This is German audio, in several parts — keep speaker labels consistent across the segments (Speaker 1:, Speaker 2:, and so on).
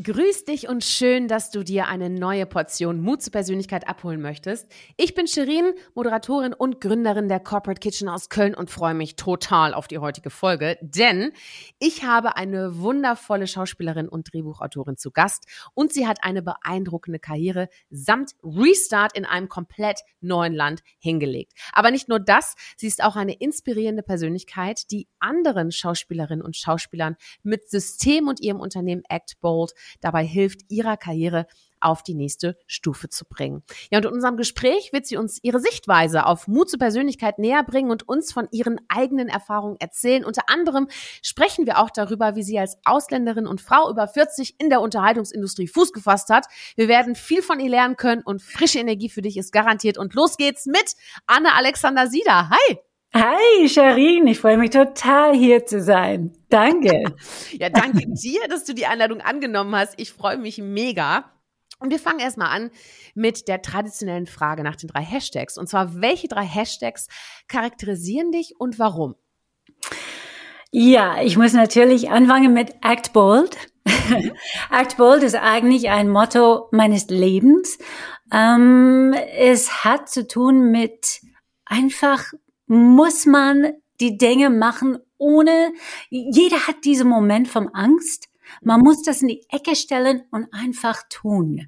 Speaker 1: Grüß dich und schön, dass du dir eine neue Portion Mut zur Persönlichkeit abholen möchtest. Ich bin Shirin, Moderatorin und Gründerin der Corporate Kitchen aus Köln und freue mich total auf die heutige Folge, denn ich habe eine wundervolle Schauspielerin und Drehbuchautorin zu Gast und sie hat eine beeindruckende Karriere samt Restart in einem komplett neuen Land hingelegt. Aber nicht nur das, sie ist auch eine inspirierende Persönlichkeit, die anderen Schauspielerinnen und Schauspielern mit System und ihrem Unternehmen Act Bold dabei hilft, ihrer Karriere auf die nächste Stufe zu bringen. Ja, und in unserem Gespräch wird sie uns ihre Sichtweise auf Mut zur Persönlichkeit näher bringen und uns von ihren eigenen Erfahrungen erzählen. Unter anderem sprechen wir auch darüber, wie sie als Ausländerin und Frau über 40 in der Unterhaltungsindustrie Fuß gefasst hat. Wir werden viel von ihr lernen können und frische Energie für dich ist garantiert. Und los geht's mit Anne Alexander Sieder. Hi!
Speaker 2: Hi, Sharin, ich freue mich total hier zu sein. Danke.
Speaker 1: ja, danke dir, dass du die Einladung angenommen hast. Ich freue mich mega. Und wir fangen erstmal an mit der traditionellen Frage nach den drei Hashtags. Und zwar, welche drei Hashtags charakterisieren dich und warum?
Speaker 2: Ja, ich muss natürlich anfangen mit Act Bold. Act Bold ist eigentlich ein Motto meines Lebens. Ähm, es hat zu tun mit einfach muss man die Dinge machen, ohne, jeder hat diesen Moment vom Angst. Man muss das in die Ecke stellen und einfach tun.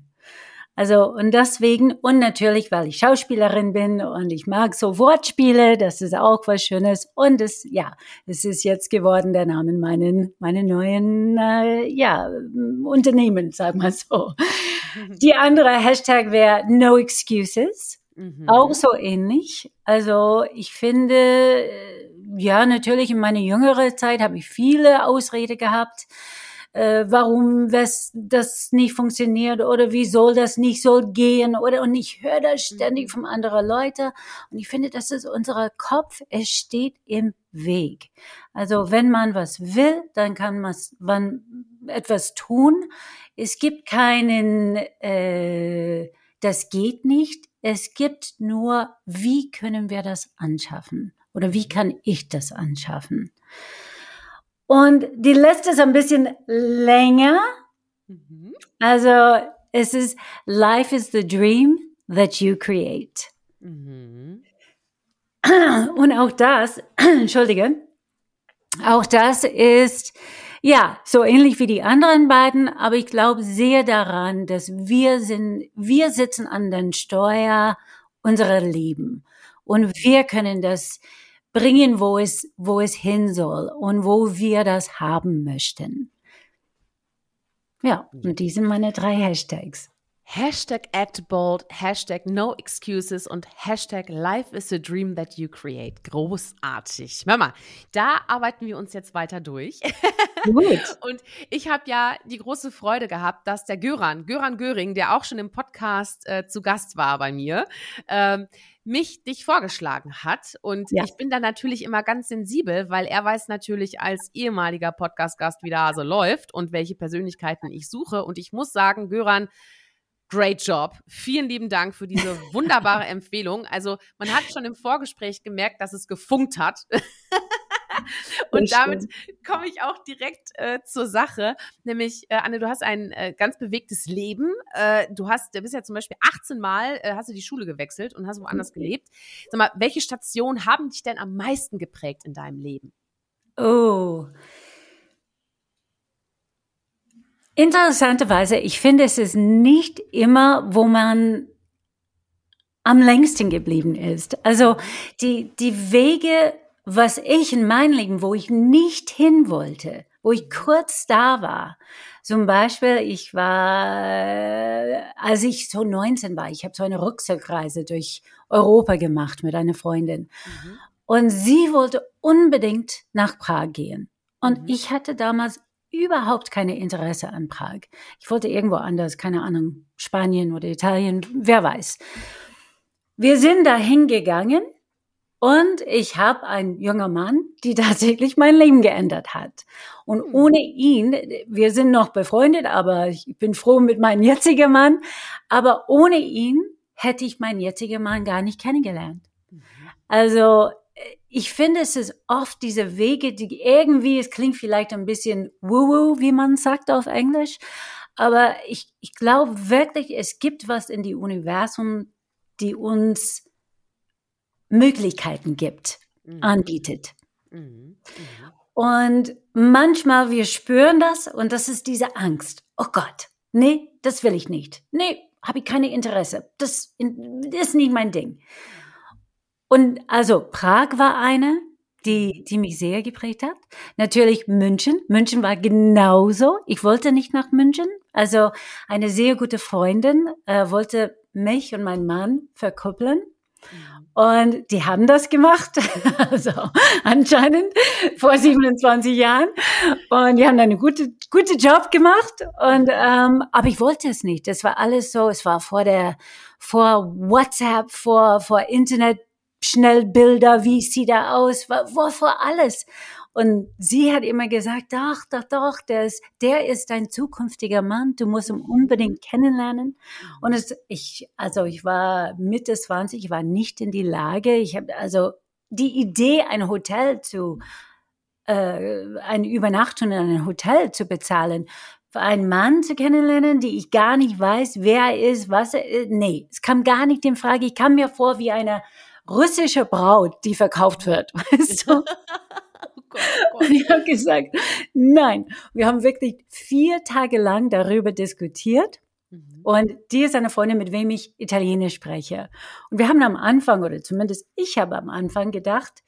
Speaker 2: Also, und deswegen, und natürlich, weil ich Schauspielerin bin und ich mag so Wortspiele, das ist auch was Schönes. Und es, ja, es ist jetzt geworden der Name meinen, meinen neuen, äh, ja, Unternehmen, sag mal so. Die andere Hashtag wäre No Excuses. Mhm. Auch so ähnlich. Also ich finde, äh, ja, natürlich in meiner jüngeren Zeit habe ich viele Ausrede gehabt, äh, warum das, das nicht funktioniert oder wie soll das nicht soll gehen oder und ich höre das ständig mhm. von anderen Leuten und ich finde, das ist unser Kopf, es steht im Weg. Also wenn man was will, dann kann man etwas tun. Es gibt keinen, äh, das geht nicht es gibt nur, wie können wir das anschaffen? Oder wie kann ich das anschaffen? Und die letzte ist ein bisschen länger. Mhm. Also es ist Life is the dream that you create. Mhm. Und auch das, entschuldige, auch das ist ja, so ähnlich wie die anderen beiden, aber ich glaube sehr daran, dass wir sind, wir sitzen an den Steuer unserer Leben und wir können das bringen, wo es, wo es hin soll und wo wir das haben möchten. Ja, und die sind meine drei Hashtags.
Speaker 1: Hashtag Act Bold, Hashtag No Excuses und Hashtag Life is a Dream that you create. Großartig. Mama, da arbeiten wir uns jetzt weiter durch. Gut. und ich habe ja die große Freude gehabt, dass der Göran, Göran Göring, der auch schon im Podcast äh, zu Gast war bei mir, ähm, mich dich vorgeschlagen hat. Und ja. ich bin da natürlich immer ganz sensibel, weil er weiß natürlich als ehemaliger Podcast-Gast, wie der Hase läuft und welche Persönlichkeiten ich suche. Und ich muss sagen, Göran, Great Job. Vielen lieben Dank für diese wunderbare Empfehlung. Also man hat schon im Vorgespräch gemerkt, dass es gefunkt hat. Und damit komme ich auch direkt äh, zur Sache. Nämlich, äh, Anne, du hast ein äh, ganz bewegtes Leben. Äh, du hast, du bist ja zum Beispiel 18 Mal, äh, hast du die Schule gewechselt und hast woanders mhm. gelebt. Sag mal, welche Stationen haben dich denn am meisten geprägt in deinem Leben?
Speaker 2: Oh, Interessanterweise, ich finde, es ist nicht immer, wo man am längsten geblieben ist. Also die, die Wege, was ich in meinem Leben, wo ich nicht hin wollte, wo ich kurz da war. Zum Beispiel, ich war, als ich so 19 war, ich habe so eine Rucksackreise durch Europa gemacht mit einer Freundin. Mhm. Und sie wollte unbedingt nach Prag gehen. Und mhm. ich hatte damals überhaupt keine Interesse an Prag. Ich wollte irgendwo anders, keine Ahnung, Spanien oder Italien, wer weiß. Wir sind da hingegangen und ich habe einen junger Mann, die tatsächlich mein Leben geändert hat. Und hm. ohne ihn, wir sind noch befreundet, aber ich bin froh mit meinem jetzigen Mann, aber ohne ihn hätte ich meinen jetzigen Mann gar nicht kennengelernt. Mhm. Also ich finde, es ist oft diese Wege, die irgendwie, es klingt vielleicht ein bisschen woo-woo, wie man sagt auf Englisch, aber ich, ich glaube wirklich, es gibt was in die Universum, die uns Möglichkeiten gibt, mhm. anbietet. Mhm. Mhm. Und manchmal wir spüren das und das ist diese Angst. Oh Gott, nee, das will ich nicht. Nee, habe ich keine Interesse. Das, das ist nicht mein Ding. Und also Prag war eine, die, die mich sehr geprägt hat. Natürlich München. München war genauso. Ich wollte nicht nach München. Also eine sehr gute Freundin äh, wollte mich und meinen Mann verkuppeln. Und die haben das gemacht, also anscheinend vor 27 Jahren. Und die haben einen guten gute Job gemacht. Und ähm, aber ich wollte es nicht. Das war alles so. Es war vor der vor WhatsApp, vor vor Internet schnell Bilder, wie sieht er aus, wo vor alles. Und sie hat immer gesagt, doch, doch, doch, der ist, der ist dein zukünftiger Mann, du musst ihn unbedingt kennenlernen. Und es, ich, also ich war Mitte 20, ich war nicht in die Lage, ich habe also die Idee, ein Hotel zu, äh, eine Übernachtung in einem Hotel zu bezahlen, für einen Mann zu kennenlernen, die ich gar nicht weiß, wer er ist, was er ist. Nee, es kam gar nicht in Frage. Ich kam mir vor wie eine russische Braut, die verkauft wird. Weißt du? oh Gott, oh Gott. Und ich habe gesagt, nein. Wir haben wirklich vier Tage lang darüber diskutiert. Mhm. Und die ist eine Freundin, mit wem ich Italienisch spreche. Und wir haben am Anfang, oder zumindest ich habe am Anfang gedacht,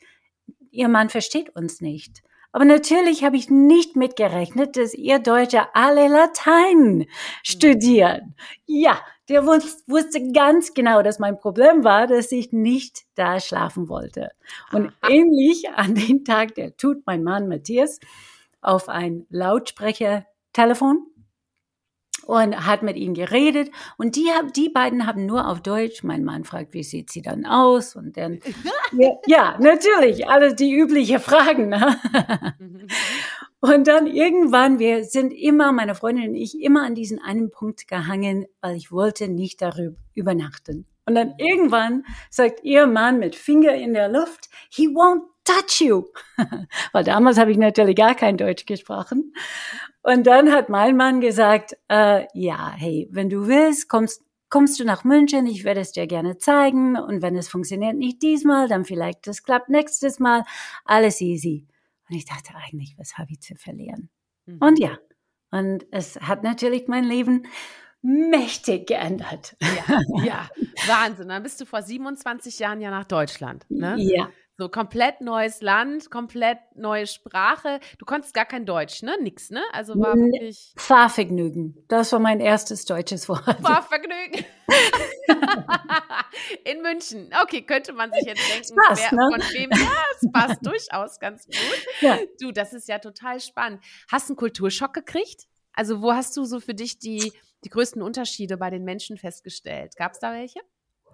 Speaker 2: ihr Mann versteht uns nicht. Aber natürlich habe ich nicht mitgerechnet, dass ihr Deutsche alle Latein mhm. studieren. Ja, der wusste ganz genau, dass mein Problem war, dass ich nicht da schlafen wollte. Und ähnlich an dem Tag, der tut mein Mann Matthias auf ein Lautsprechertelefon und hat mit ihnen geredet. Und die, die beiden haben nur auf Deutsch. Mein Mann fragt, wie sieht sie dann aus? Und dann, ja, ja, natürlich, alles die üblichen Fragen. Ne? Und dann irgendwann, wir sind immer, meine Freundin und ich, immer an diesen einen Punkt gehangen, weil ich wollte nicht darüber übernachten. Und dann irgendwann sagt ihr Mann mit Finger in der Luft, he won't touch you. Weil damals habe ich natürlich gar kein Deutsch gesprochen. Und dann hat mein Mann gesagt, äh, ja, hey, wenn du willst, kommst, kommst du nach München, ich werde es dir gerne zeigen. Und wenn es funktioniert nicht diesmal, dann vielleicht das klappt nächstes Mal. Alles easy. Und ich dachte eigentlich, was habe ich zu verlieren? Mhm. Und ja, und es hat natürlich mein Leben mächtig geändert.
Speaker 1: Ja, ja, Wahnsinn. Dann bist du vor 27 Jahren ja nach Deutschland. Ne?
Speaker 2: Ja.
Speaker 1: So komplett neues Land, komplett neue Sprache. Du konntest gar kein Deutsch, ne? Nix, ne? Also war wirklich.
Speaker 2: Fahrvergnügen. Das war mein erstes deutsches Wort.
Speaker 1: Fahrvergnügen. In München. Okay, könnte man sich jetzt denken,
Speaker 2: passt, wer, ne?
Speaker 1: von wem. Ja, es passt durchaus ganz gut. Ja. Du, das ist ja total spannend. Hast du einen Kulturschock gekriegt? Also, wo hast du so für dich die, die größten Unterschiede bei den Menschen festgestellt? Gab es da welche?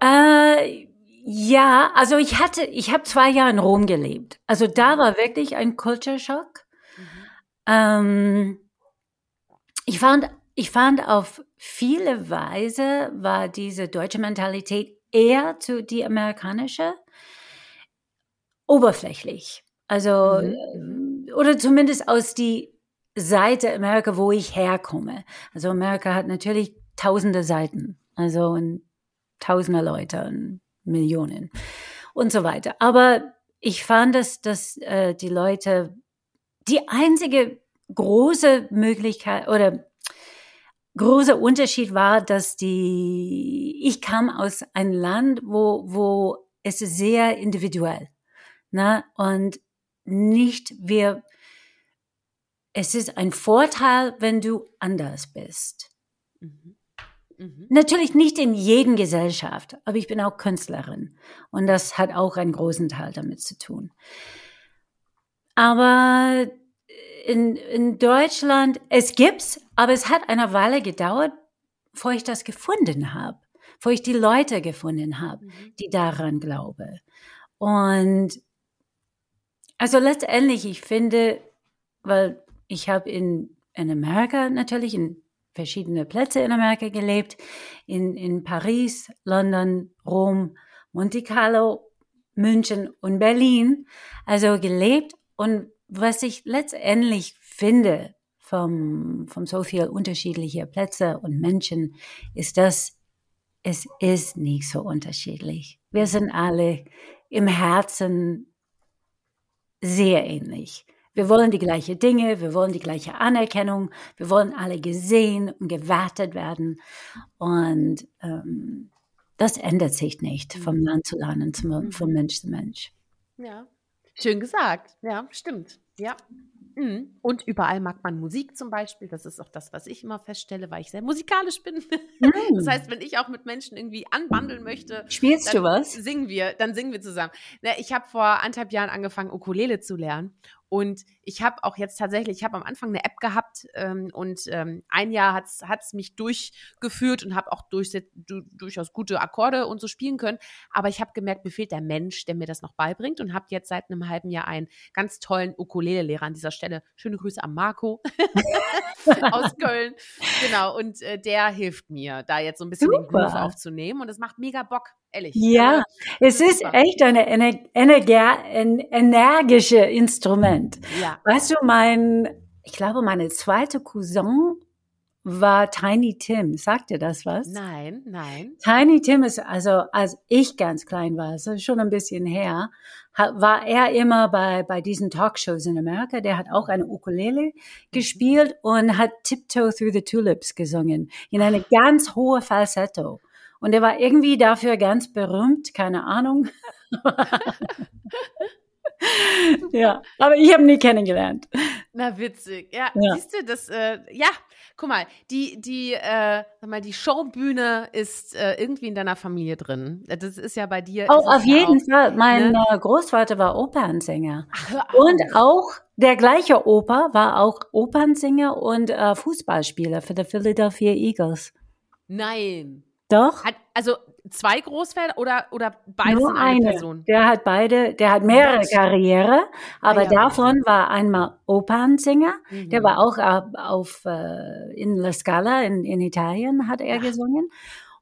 Speaker 2: Äh, ja, also ich hatte, ich habe zwei Jahre in Rom gelebt. Also da war wirklich ein Culture Shock. Mhm. Ähm, ich fand, ich fand auf viele Weise war diese deutsche Mentalität eher zu die amerikanische oberflächlich. Also mhm. oder zumindest aus die Seite Amerika, wo ich herkomme. Also Amerika hat natürlich tausende Seiten, also und tausende Leute und Millionen und so weiter. Aber ich fand, dass, dass äh, die Leute die einzige große Möglichkeit oder großer Unterschied war, dass die ich kam aus einem Land, wo wo es sehr individuell, ne und nicht wir es ist ein Vorteil, wenn du anders bist. Mhm. Mhm. Natürlich nicht in jedem Gesellschaft, aber ich bin auch Künstlerin und das hat auch einen großen Teil damit zu tun. Aber in, in Deutschland, es gibt's, aber es hat eine Weile gedauert, bevor ich das gefunden habe, bevor ich die Leute gefunden habe, mhm. die daran glauben. Und also letztendlich, ich finde, weil ich habe in, in Amerika natürlich, in verschiedene Plätze in Amerika gelebt, in, in Paris, London, Rom, Monte Carlo, München und Berlin. Also gelebt und was ich letztendlich finde vom, vom so viel unterschiedlicher Plätze und Menschen, ist, dass es ist nicht so unterschiedlich. Wir sind alle im Herzen sehr ähnlich. Wir wollen die gleichen Dinge, wir wollen die gleiche Anerkennung, wir wollen alle gesehen und gewertet werden. Und ähm, das ändert sich nicht vom mhm. Land zu Land und zum, mhm. von Mensch zu Mensch.
Speaker 1: Ja, schön gesagt. Ja, stimmt. Ja. Mhm. Und überall mag man Musik zum Beispiel. Das ist auch das, was ich immer feststelle, weil ich sehr musikalisch bin. Das heißt, wenn ich auch mit Menschen irgendwie anbandeln möchte,
Speaker 2: spielst du was?
Speaker 1: Singen wir, dann singen wir zusammen. Ich habe vor anderthalb Jahren angefangen, Ukulele zu lernen und ich habe auch jetzt tatsächlich, ich habe am Anfang eine App gehabt ähm, und ähm, ein Jahr hat es mich durchgeführt und habe auch durch, du, durchaus gute Akkorde und so spielen können. Aber ich habe gemerkt, mir fehlt der Mensch, der mir das noch beibringt und habe jetzt seit einem halben Jahr einen ganz tollen Ukulele-Lehrer an dieser Stelle. Schöne Grüße an Marco aus Köln. Genau, und äh, der hilft mir, da jetzt so ein bisschen Super. den Groove aufzunehmen und es macht mega Bock. Ehrlich.
Speaker 2: Ja, es ist echt ein energische Instrument. Ja. Weißt du, mein, ich glaube, meine zweite Cousin war Tiny Tim. Sagt dir das was?
Speaker 1: Nein, nein.
Speaker 2: Tiny Tim ist, also als ich ganz klein war, das ist schon ein bisschen her, war er immer bei, bei diesen Talkshows in Amerika. Der hat auch eine Ukulele mhm. gespielt und hat Tiptoe Through the Tulips gesungen in eine ganz hohe Falsetto. Und er war irgendwie dafür ganz berühmt, keine Ahnung. ja, aber ich habe nie kennengelernt.
Speaker 1: Na witzig. Ja, ja. siehst du, das, äh, ja, guck mal, die, die, äh, sag mal, die Showbühne ist äh, irgendwie in deiner Familie drin. Das ist ja bei dir.
Speaker 2: Oh, auf jeden auch, Fall. Mein ne? Äh, Großvater war Opernsänger. Ach, und auch der gleiche Opa war auch Opernsänger und äh, Fußballspieler für die Philadelphia Eagles.
Speaker 1: Nein.
Speaker 2: Doch.
Speaker 1: Hat, also zwei Großväter oder, oder beide Nur eine, eine Person?
Speaker 2: Der hat beide, der hat mehrere Was? Karriere, aber ah, ja. davon war einmal Opernsänger, mhm. der war auch auf, auf äh, in La Scala in, in Italien hat er Ach. gesungen.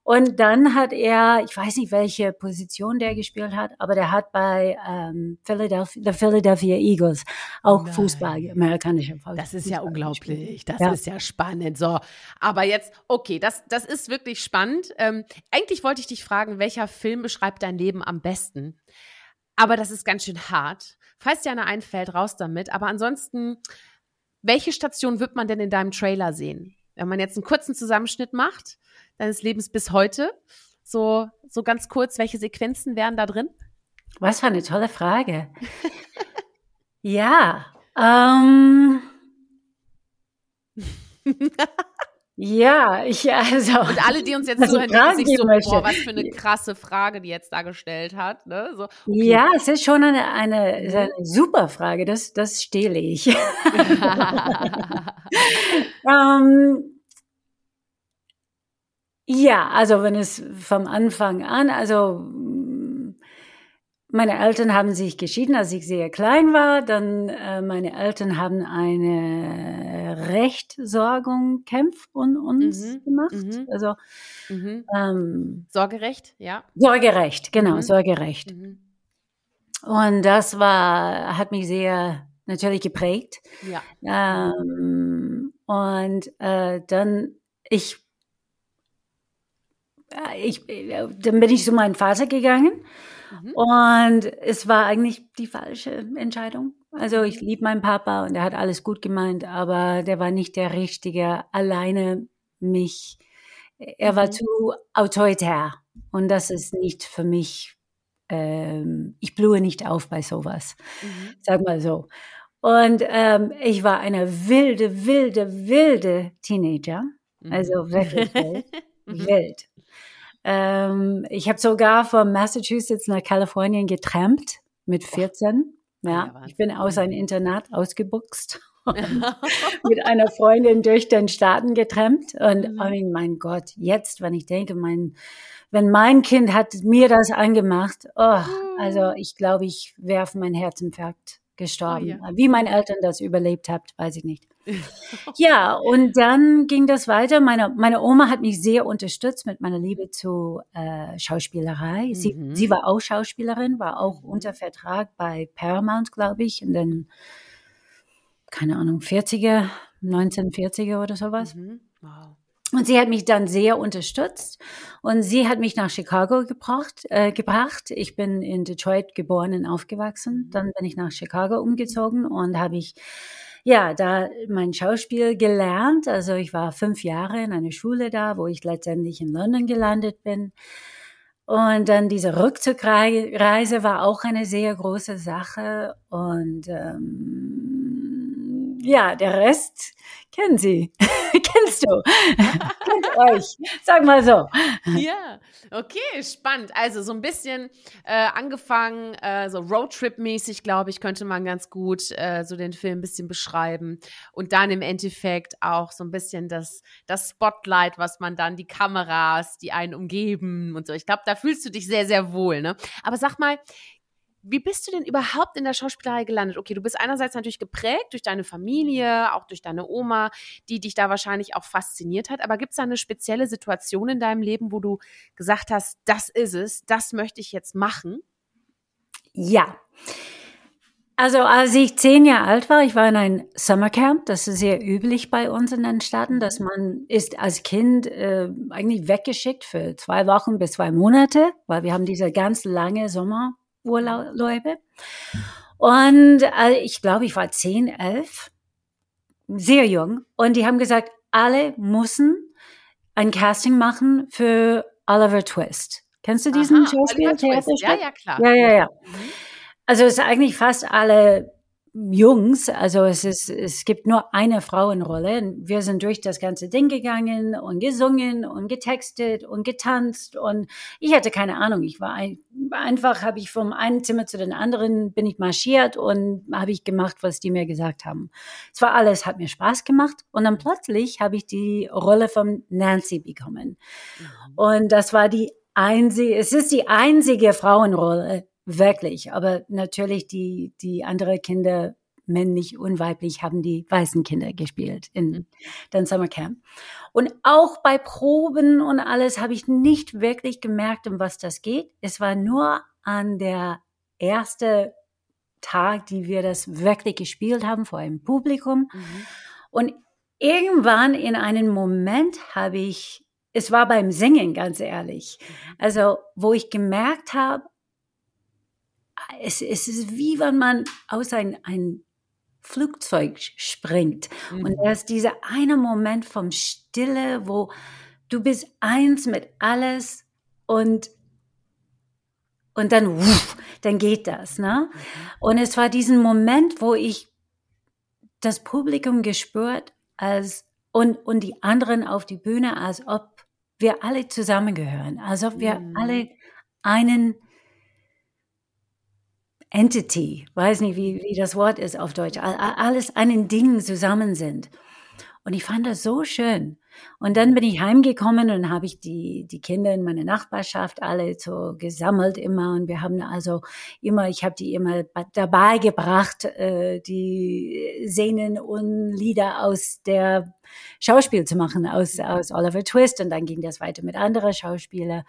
Speaker 2: Und dann hat er, ich weiß nicht, welche Position der gespielt hat, aber der hat bei ähm, Philadelphia, the Philadelphia Eagles auch Nein. Fußball, amerikanischer Fußball.
Speaker 1: Das ist ja unglaublich. Das ja. ist ja spannend. So, aber jetzt, okay, das, das ist wirklich spannend. Ähm, eigentlich wollte ich dich fragen, welcher Film beschreibt dein Leben am besten? Aber das ist ganz schön hart. Falls dir einer einfällt, raus damit. Aber ansonsten, welche Station wird man denn in deinem Trailer sehen? Wenn man jetzt einen kurzen Zusammenschnitt macht, deines Lebens bis heute? So, so ganz kurz, welche Sequenzen wären da drin?
Speaker 2: Was für eine tolle Frage. ja, ähm, ja, ich also.
Speaker 1: Und alle, die uns jetzt zuhören, denken sich so, boah, was für eine krasse Frage, die jetzt da gestellt hat. Ne? So, okay.
Speaker 2: Ja, es ist schon eine, eine, eine super Frage. Das, das stehle ich. ähm, ja, also wenn es vom Anfang an, also mm, meine Eltern haben sich geschieden, als ich sehr klein war. Dann äh, meine Eltern haben eine Rechtsorgung Kämpf und uns mhm, gemacht. Mhm, also
Speaker 1: mhm. Ähm, Sorgerecht, ja.
Speaker 2: Sorgerecht, genau, mhm. Sorgerecht. Mhm. Und das war, hat mich sehr natürlich geprägt. Ja. Ähm, und äh, dann ich ich, dann bin ich zu meinem Vater gegangen mhm. und es war eigentlich die falsche Entscheidung. Also ich liebe meinen Papa und er hat alles gut gemeint, aber der war nicht der Richtige, alleine mich. Er war mhm. zu autoritär und das ist nicht für mich, ähm, ich blühe nicht auf bei sowas, mhm. sag mal so. Und ähm, ich war eine wilde, wilde, wilde Teenager. Also mhm. wirklich wild. Mhm. wild. Ähm, ich habe sogar von Massachusetts nach Kalifornien getrampt mit 14. Ja, ich bin aus einem Internat ausgebuchst. mit einer Freundin durch den Staaten getrennt. Und mhm. oh mein Gott, jetzt, wenn ich denke, mein, wenn mein Kind hat mir das angemacht, oh, also mhm. ich glaube, ich werfe mein Herzinfarkt gestorben. Oh, ja. Wie meine Eltern das überlebt habt, weiß ich nicht. ja, und dann ging das weiter. Meine, meine Oma hat mich sehr unterstützt mit meiner Liebe zu äh, Schauspielerei. Sie, mhm. sie war auch Schauspielerin, war auch mhm. unter Vertrag bei Paramount, glaube ich, in den, keine Ahnung, 40er, 1940er oder sowas. Mhm. Wow. Und sie hat mich dann sehr unterstützt und sie hat mich nach Chicago gebracht. Äh, gebracht. Ich bin in Detroit geboren und aufgewachsen. Dann bin ich nach Chicago umgezogen und habe ich ja da mein Schauspiel gelernt. Also ich war fünf Jahre in einer Schule da, wo ich letztendlich in London gelandet bin. Und dann diese Rückzugreise war auch eine sehr große Sache. Und ähm, ja, der Rest kennen Sie. Kennst du? Kennt euch. Sag mal so.
Speaker 1: Ja, okay, spannend. Also so ein bisschen äh, angefangen, äh, so Roadtrip-mäßig, glaube ich, könnte man ganz gut äh, so den Film ein bisschen beschreiben. Und dann im Endeffekt auch so ein bisschen das, das Spotlight, was man dann, die Kameras, die einen umgeben und so. Ich glaube, da fühlst du dich sehr, sehr wohl. Ne? Aber sag mal, wie bist du denn überhaupt in der Schauspielerei gelandet? Okay, du bist einerseits natürlich geprägt durch deine Familie, auch durch deine Oma, die dich da wahrscheinlich auch fasziniert hat. Aber gibt es da eine spezielle Situation in deinem Leben, wo du gesagt hast, das ist es, das möchte ich jetzt machen?
Speaker 2: Ja. Also als ich zehn Jahre alt war, ich war in einem Summercamp, das ist sehr üblich bei uns in den Staaten, dass man ist als Kind äh, eigentlich weggeschickt für zwei Wochen bis zwei Monate, weil wir haben diese ganz lange Sommer Urlaube. Und äh, ich glaube, ich war zehn, elf, sehr jung. Und die haben gesagt, alle müssen ein Casting machen für Oliver Twist. Kennst du diesen Aha, Schauspieler?
Speaker 1: Ja, ja, klar.
Speaker 2: Ja, ja, ja. Mhm. Also es ist eigentlich fast alle Jungs, also es ist, es gibt nur eine Frauenrolle. Wir sind durch das ganze Ding gegangen und gesungen und getextet und getanzt und ich hatte keine Ahnung. Ich war ein, einfach, habe ich vom einen Zimmer zu den anderen bin ich marschiert und habe ich gemacht, was die mir gesagt haben. Es war alles, hat mir Spaß gemacht und dann plötzlich habe ich die Rolle von Nancy bekommen mhm. und das war die einzige, es ist die einzige Frauenrolle Wirklich. Aber natürlich die, die andere Kinder, männlich und weiblich, haben die weißen Kinder gespielt in mhm. den Summercamp. Und auch bei Proben und alles habe ich nicht wirklich gemerkt, um was das geht. Es war nur an der erste Tag, die wir das wirklich gespielt haben vor einem Publikum. Mhm. Und irgendwann in einem Moment habe ich, es war beim Singen, ganz ehrlich, mhm. also wo ich gemerkt habe, es, es ist wie wenn man aus ein, ein Flugzeug springt. Mhm. Und da ist dieser eine Moment vom Stille, wo du bist eins mit alles und und dann, wuff, dann geht das, ne? Mhm. Und es war diesen Moment, wo ich das Publikum gespürt als und und die anderen auf die Bühne, als ob wir alle zusammengehören, als ob wir mhm. alle einen Entity, weiß nicht, wie, wie das Wort ist auf Deutsch, alles einen Ding zusammen sind. Und ich fand das so schön. Und dann bin ich heimgekommen und habe ich die, die Kinder in meiner Nachbarschaft alle so gesammelt immer. Und wir haben also immer, ich habe die immer dabei gebracht, äh, die Szenen und Lieder aus der Schauspiel zu machen, aus, aus Oliver Twist. Und dann ging das weiter mit anderen Schauspielern.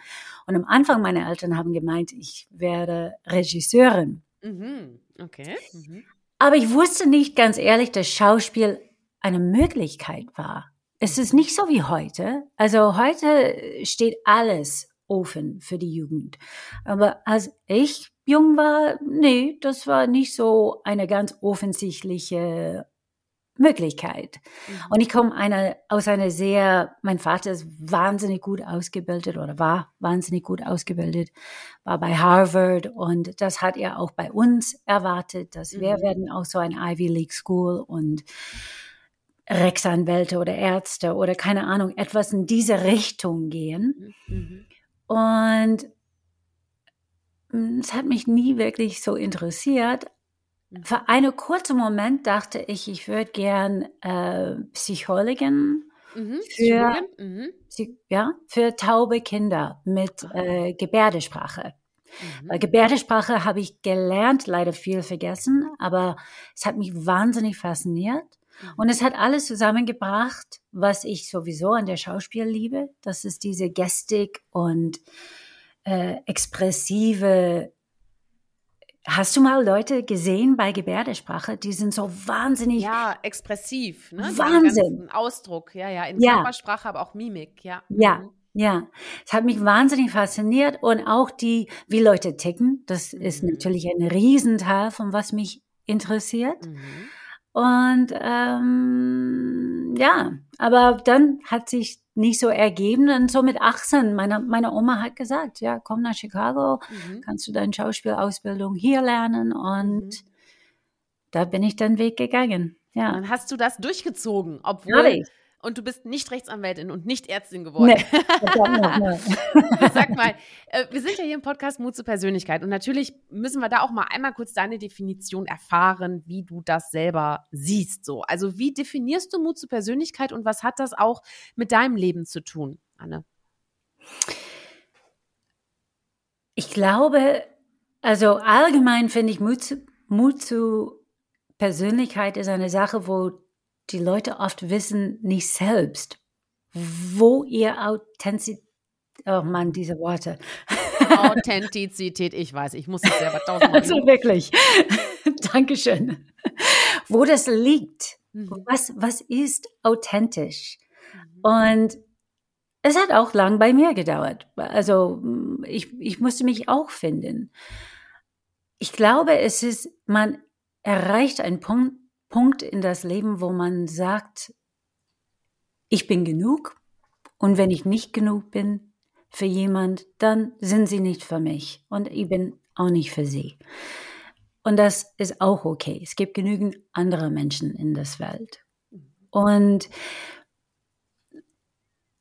Speaker 2: Und am Anfang meine Eltern haben gemeint, ich werde Regisseurin.
Speaker 1: Mhm. Okay. Mhm.
Speaker 2: Aber ich wusste nicht ganz ehrlich, dass Schauspiel eine Möglichkeit war. Es ist nicht so wie heute. Also heute steht alles offen für die Jugend. Aber als ich jung war, nee, das war nicht so eine ganz offensichtliche Möglichkeit. Mhm. Und ich komme eine, aus einer sehr, mein Vater ist wahnsinnig gut ausgebildet oder war wahnsinnig gut ausgebildet, war bei Harvard und das hat er auch bei uns erwartet, dass mhm. wir werden auch so ein Ivy League School und Rechtsanwälte oder Ärzte oder keine Ahnung, etwas in diese Richtung gehen. Mhm. Und mm, es hat mich nie wirklich so interessiert, für einen kurzen Moment dachte ich, ich würde gern äh, Psychologin mhm, für, mhm. ja, für taube Kinder mit äh, Gebärdesprache. Mhm. Weil Gebärdensprache habe ich gelernt, leider viel vergessen, aber es hat mich wahnsinnig fasziniert. Mhm. Und es hat alles zusammengebracht, was ich sowieso an der Schauspiel liebe. Das ist diese Gestik und äh, expressive Hast du mal Leute gesehen bei Gebärdensprache? Die sind so wahnsinnig.
Speaker 1: Ja, expressiv. Ne?
Speaker 2: Wahnsinn.
Speaker 1: Ausdruck, ja, ja. In ja. Körpersprache, aber auch Mimik, ja.
Speaker 2: Ja, mhm. ja. Es hat mich wahnsinnig fasziniert und auch die, wie Leute ticken. Das mhm. ist natürlich ein Riesenteil von was mich interessiert. Mhm. Und ähm, ja, aber dann hat sich nicht so ergeben. Und so mit 18, meine, meine Oma hat gesagt, ja, komm nach Chicago, mhm. kannst du deine Schauspielausbildung hier lernen. Und mhm. da bin ich den Weg gegangen. Ja.
Speaker 1: dann hast du das durchgezogen, obwohl und du bist nicht Rechtsanwältin und nicht Ärztin geworden. Nee, Sag mal, äh, wir sind ja hier im Podcast Mut zur Persönlichkeit und natürlich müssen wir da auch mal einmal kurz deine Definition erfahren, wie du das selber siehst. So, also wie definierst du Mut zur Persönlichkeit und was hat das auch mit deinem Leben zu tun, Anne?
Speaker 2: Ich glaube, also allgemein finde ich Mut zu, Mut zu Persönlichkeit ist eine Sache, wo die Leute oft wissen nicht selbst, wo ihr Authentizität, oh Mann, diese Worte.
Speaker 1: Authentizität, ich weiß, ich muss es selber tausendmal.
Speaker 2: Also wirklich. Dankeschön. Wo das liegt. Mhm. Was, was ist authentisch? Mhm. Und es hat auch lang bei mir gedauert. Also ich, ich musste mich auch finden. Ich glaube, es ist, man erreicht einen Punkt, Punkt in das Leben, wo man sagt, ich bin genug und wenn ich nicht genug bin für jemand, dann sind sie nicht für mich und ich bin auch nicht für sie. Und das ist auch okay. Es gibt genügend andere Menschen in der Welt. Und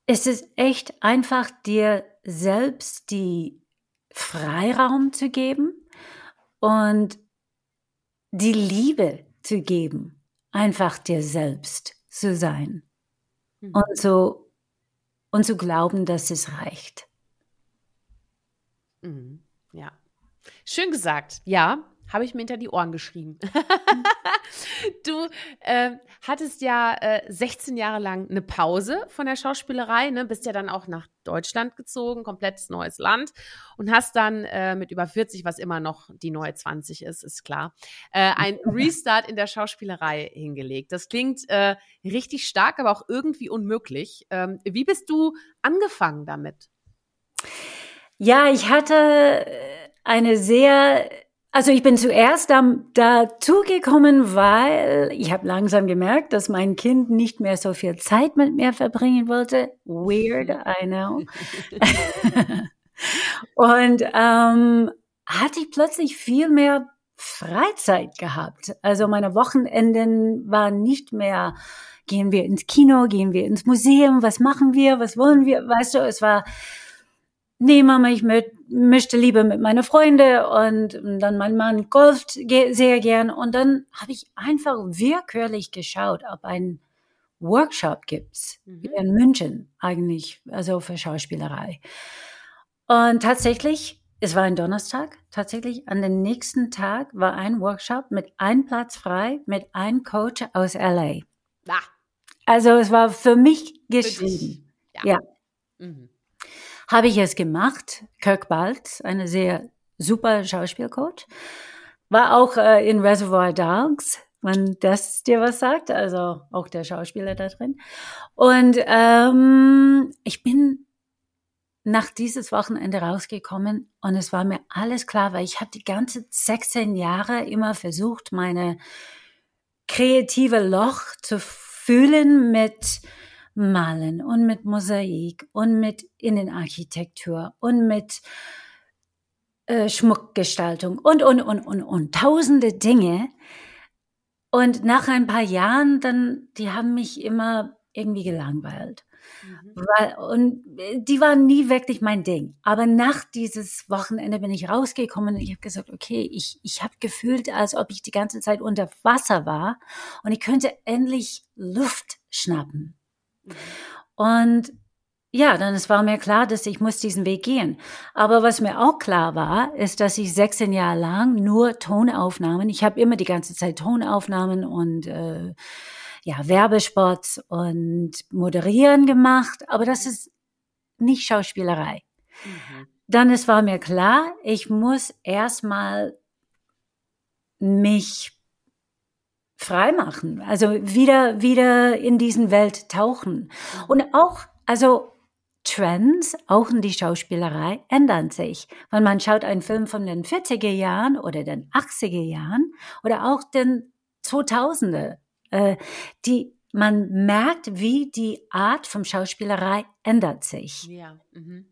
Speaker 2: es ist echt einfach, dir selbst die Freiraum zu geben und die Liebe zu geben, einfach dir selbst zu sein mhm. und so und zu glauben, dass es reicht.
Speaker 1: Mhm. Ja, schön gesagt. Ja, habe ich mir hinter die Ohren geschrieben. du äh, hattest ja äh, 16 Jahre lang eine Pause von der Schauspielerei, ne? bist ja dann auch nach Deutschland gezogen, komplettes neues Land und hast dann äh, mit über 40, was immer noch die neue 20 ist, ist klar, äh, ein Restart in der Schauspielerei hingelegt. Das klingt äh, richtig stark, aber auch irgendwie unmöglich. Ähm, wie bist du angefangen damit?
Speaker 2: Ja, ich hatte eine sehr also ich bin zuerst dazugekommen, weil ich habe langsam gemerkt, dass mein Kind nicht mehr so viel Zeit mit mir verbringen wollte. Weird, I know. Und ähm, hatte ich plötzlich viel mehr Freizeit gehabt. Also meine Wochenenden waren nicht mehr, gehen wir ins Kino, gehen wir ins Museum, was machen wir, was wollen wir, weißt du, es war nee Mama, ich mit, möchte lieber mit meiner Freunde und dann mein Mann golft sehr gern und dann habe ich einfach willkürlich geschaut, ob ein Workshop gibt mhm. in München eigentlich, also für Schauspielerei. Und tatsächlich, es war ein Donnerstag, tatsächlich an den nächsten Tag war ein Workshop mit einem Platz frei, mit einem Coach aus LA. Ah. Also es war für mich geschrieben. Für ja. ja. Mhm habe ich es gemacht. Kirk Baltz, eine sehr super Schauspielcoach, war auch äh, in Reservoir Dogs, wenn das dir was sagt, also auch der Schauspieler da drin. Und ähm, ich bin nach dieses Wochenende rausgekommen und es war mir alles klar, weil ich habe die ganze 16 Jahre immer versucht, meine kreative Loch zu fühlen mit Malen und mit Mosaik und mit Innenarchitektur und mit äh, Schmuckgestaltung und, und, und, und, und tausende Dinge. Und nach ein paar Jahren dann, die haben mich immer irgendwie gelangweilt. Mhm. Weil, und äh, die waren nie wirklich mein Ding. Aber nach dieses Wochenende bin ich rausgekommen und ich habe gesagt, okay, ich, ich habe gefühlt, als ob ich die ganze Zeit unter Wasser war und ich könnte endlich Luft schnappen. Und ja, dann es war mir klar, dass ich muss diesen Weg gehen. Aber was mir auch klar war, ist, dass ich 16 Jahre lang nur Tonaufnahmen, ich habe immer die ganze Zeit Tonaufnahmen und äh, ja, Werbespots und Moderieren gemacht, aber das ist nicht Schauspielerei. Mhm. Dann es war mir klar, ich muss erstmal mich frei machen, also wieder wieder in diesen Welt tauchen und auch also Trends, auch in die Schauspielerei, ändern sich. Wenn man schaut einen Film von den 40er Jahren oder den 80er Jahren oder auch den 2000er, äh, die, man merkt, wie die Art von Schauspielerei ändert sich. Ja. Mhm.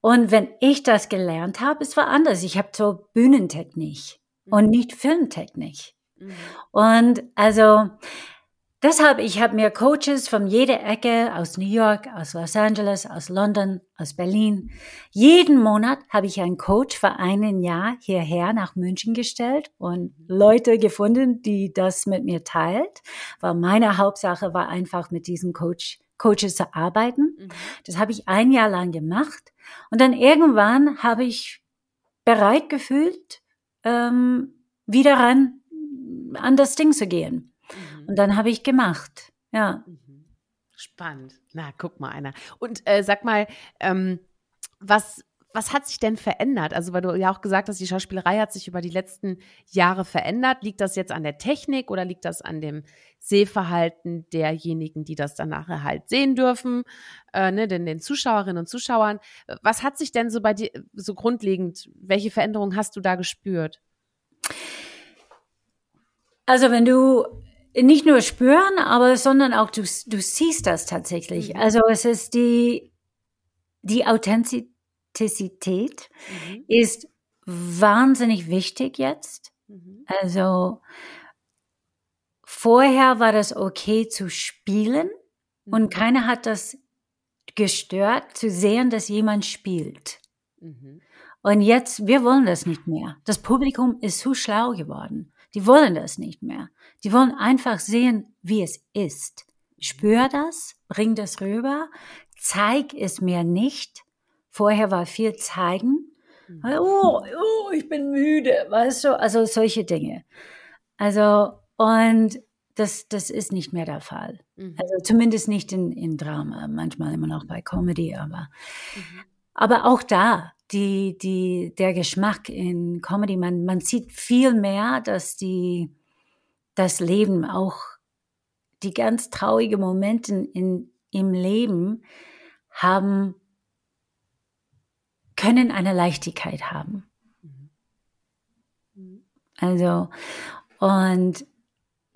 Speaker 2: Und wenn ich das gelernt habe, es war anders. Ich habe so Bühnentechnik mhm. und nicht Filmtechnik. Mhm. Und also Deshalb, ich habe mir Coaches von jeder Ecke aus New York, aus Los Angeles, aus London, aus Berlin. Jeden Monat habe ich einen Coach für ein Jahr hierher nach München gestellt und Leute gefunden, die das mit mir teilt. Weil meine Hauptsache war einfach mit diesen Coach, Coaches zu arbeiten. Mhm. Das habe ich ein Jahr lang gemacht. Und dann irgendwann habe ich bereit gefühlt, ähm, wieder ran an das Ding zu gehen. Und dann habe ich gemacht. Ja. Mhm.
Speaker 1: Spannend. Na, guck mal einer. Und äh, sag mal, ähm, was, was hat sich denn verändert? Also, weil du ja auch gesagt hast, die Schauspielerei hat sich über die letzten Jahre verändert. Liegt das jetzt an der Technik oder liegt das an dem Sehverhalten derjenigen, die das dann nachher halt sehen dürfen, äh, ne, den, den Zuschauerinnen und Zuschauern? Was hat sich denn so bei dir so grundlegend, welche Veränderungen hast du da gespürt?
Speaker 2: Also, wenn du nicht nur spüren, aber sondern auch du, du siehst das tatsächlich. Mhm. Also es ist die, die Authentizität mhm. ist wahnsinnig wichtig jetzt. Mhm. Also vorher war das okay zu spielen und mhm. keiner hat das gestört zu sehen, dass jemand spielt. Mhm. Und jetzt, wir wollen das nicht mehr. Das Publikum ist zu schlau geworden. Die wollen das nicht mehr. Die wollen einfach sehen, wie es ist. Spür das, bring das rüber, zeig es mir nicht. Vorher war viel zeigen. Mhm. Oh, oh, ich bin müde, weißt du? Also solche Dinge. Also, und das, das ist nicht mehr der Fall. Mhm. Also zumindest nicht in, in Drama, manchmal immer noch bei Comedy, aber, mhm. aber auch da, die, die, der Geschmack in Comedy, man, man sieht viel mehr, dass die, das Leben auch die ganz traurigen Momente in, im Leben haben, können eine Leichtigkeit haben. Also, und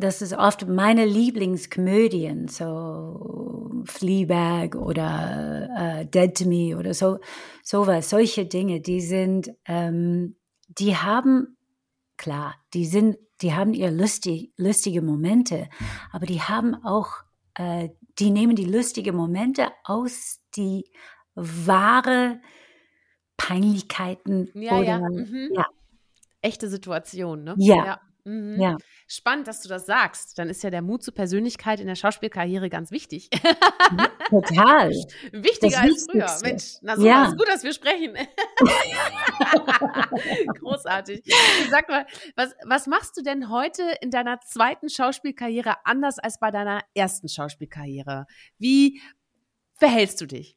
Speaker 2: das ist oft meine Lieblingskomödien, so Fleabag oder äh, Dead to Me oder so, sowas, solche Dinge, die sind, ähm, die haben, klar, die sind die haben ihre lustig, lustige Momente, aber die haben auch, äh, die nehmen die lustigen Momente aus die wahre Peinlichkeiten
Speaker 1: ja, oder ja. Mhm. ja. echte Situation, ne?
Speaker 2: Ja. ja. Mhm. Ja.
Speaker 1: Spannend, dass du das sagst. Dann ist ja der Mut zur Persönlichkeit in der Schauspielkarriere ganz wichtig.
Speaker 2: Total.
Speaker 1: Wichtiger als früher. Mensch, na so ja. ist gut, dass wir sprechen. Großartig. Sag mal, was, was machst du denn heute in deiner zweiten Schauspielkarriere anders als bei deiner ersten Schauspielkarriere? Wie verhältst du dich?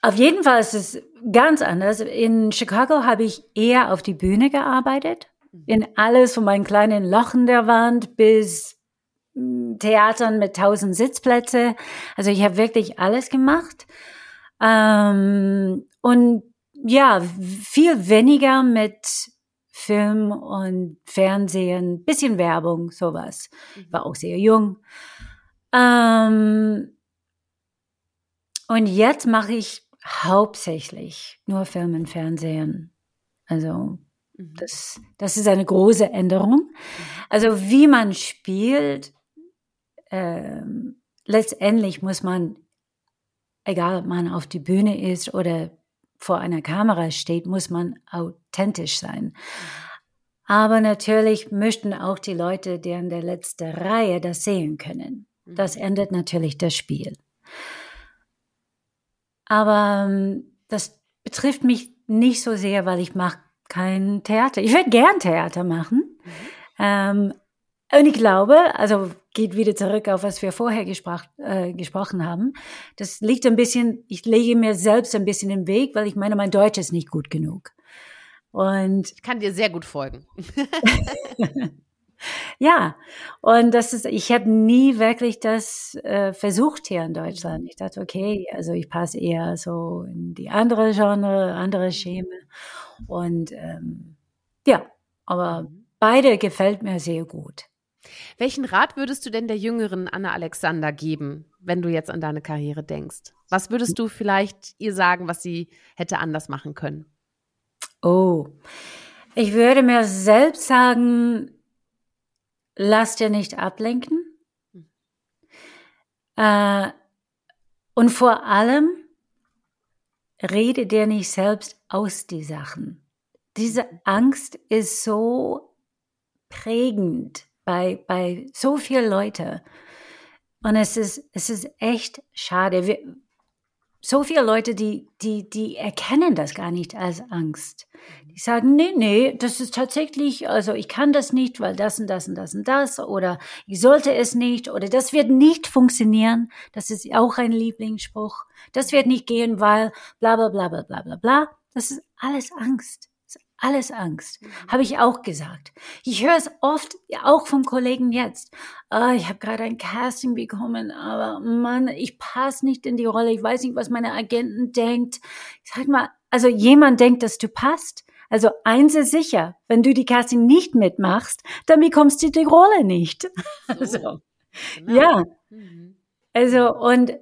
Speaker 2: Auf jeden Fall ist es ganz anders. In Chicago habe ich eher auf die Bühne gearbeitet in alles von meinen kleinen Lochen der Wand bis hm, Theatern mit tausend Sitzplätze. Also ich habe wirklich alles gemacht. Ähm, und ja, viel weniger mit Film und Fernsehen, bisschen Werbung, sowas. Mhm. War auch sehr jung. Ähm, und jetzt mache ich hauptsächlich nur Film und Fernsehen. Also Mhm. Das, das ist eine große Änderung. Mhm. Also wie man spielt, äh, letztendlich muss man, egal ob man auf die Bühne ist oder vor einer Kamera steht, muss man authentisch sein. Mhm. Aber natürlich möchten auch die Leute, die in der letzten Reihe das sehen können. Das ändert natürlich das Spiel. Aber ähm, das betrifft mich nicht so sehr, weil ich mache kein Theater. Ich würde gern Theater machen. Mhm. Ähm, und ich glaube, also geht wieder zurück auf was wir vorher gesprach, äh, gesprochen haben. Das liegt ein bisschen, ich lege mir selbst ein bisschen im Weg, weil ich meine, mein Deutsch ist nicht gut genug. Und
Speaker 1: ich kann dir sehr gut folgen.
Speaker 2: ja, und das ist, ich habe nie wirklich das äh, versucht hier in Deutschland. Ich dachte, okay, also ich passe eher so in die andere Genre, andere Scheme. Und ähm, ja, aber beide gefällt mir sehr gut.
Speaker 1: Welchen Rat würdest du denn der jüngeren Anna Alexander geben, wenn du jetzt an deine Karriere denkst? Was würdest du vielleicht ihr sagen, was sie hätte anders machen können?
Speaker 2: Oh, ich würde mir selbst sagen, lass dir nicht ablenken. Äh, und vor allem, rede dir nicht selbst aus die Sachen. Diese Angst ist so prägend bei, bei so vielen Leuten. Und es ist, es ist echt schade. Wir, so viele Leute, die, die, die erkennen das gar nicht als Angst. Die sagen, nee, nee, das ist tatsächlich, also ich kann das nicht, weil das und das und das und das, oder ich sollte es nicht, oder das wird nicht funktionieren. Das ist auch ein Lieblingsspruch. Das wird nicht gehen, weil bla, bla, bla, bla, bla, bla, bla. Das ist alles Angst alles Angst. Mhm. Habe ich auch gesagt. Ich höre es oft, auch vom Kollegen jetzt. Oh, ich habe gerade ein Casting bekommen, aber Mann, ich passe nicht in die Rolle. Ich weiß nicht, was meine Agenten denkt. Ich sag mal, also jemand denkt, dass du passt. Also eins ist sicher, wenn du die Casting nicht mitmachst, dann bekommst du die Rolle nicht. So. Also, genau. Ja. Mhm. Also und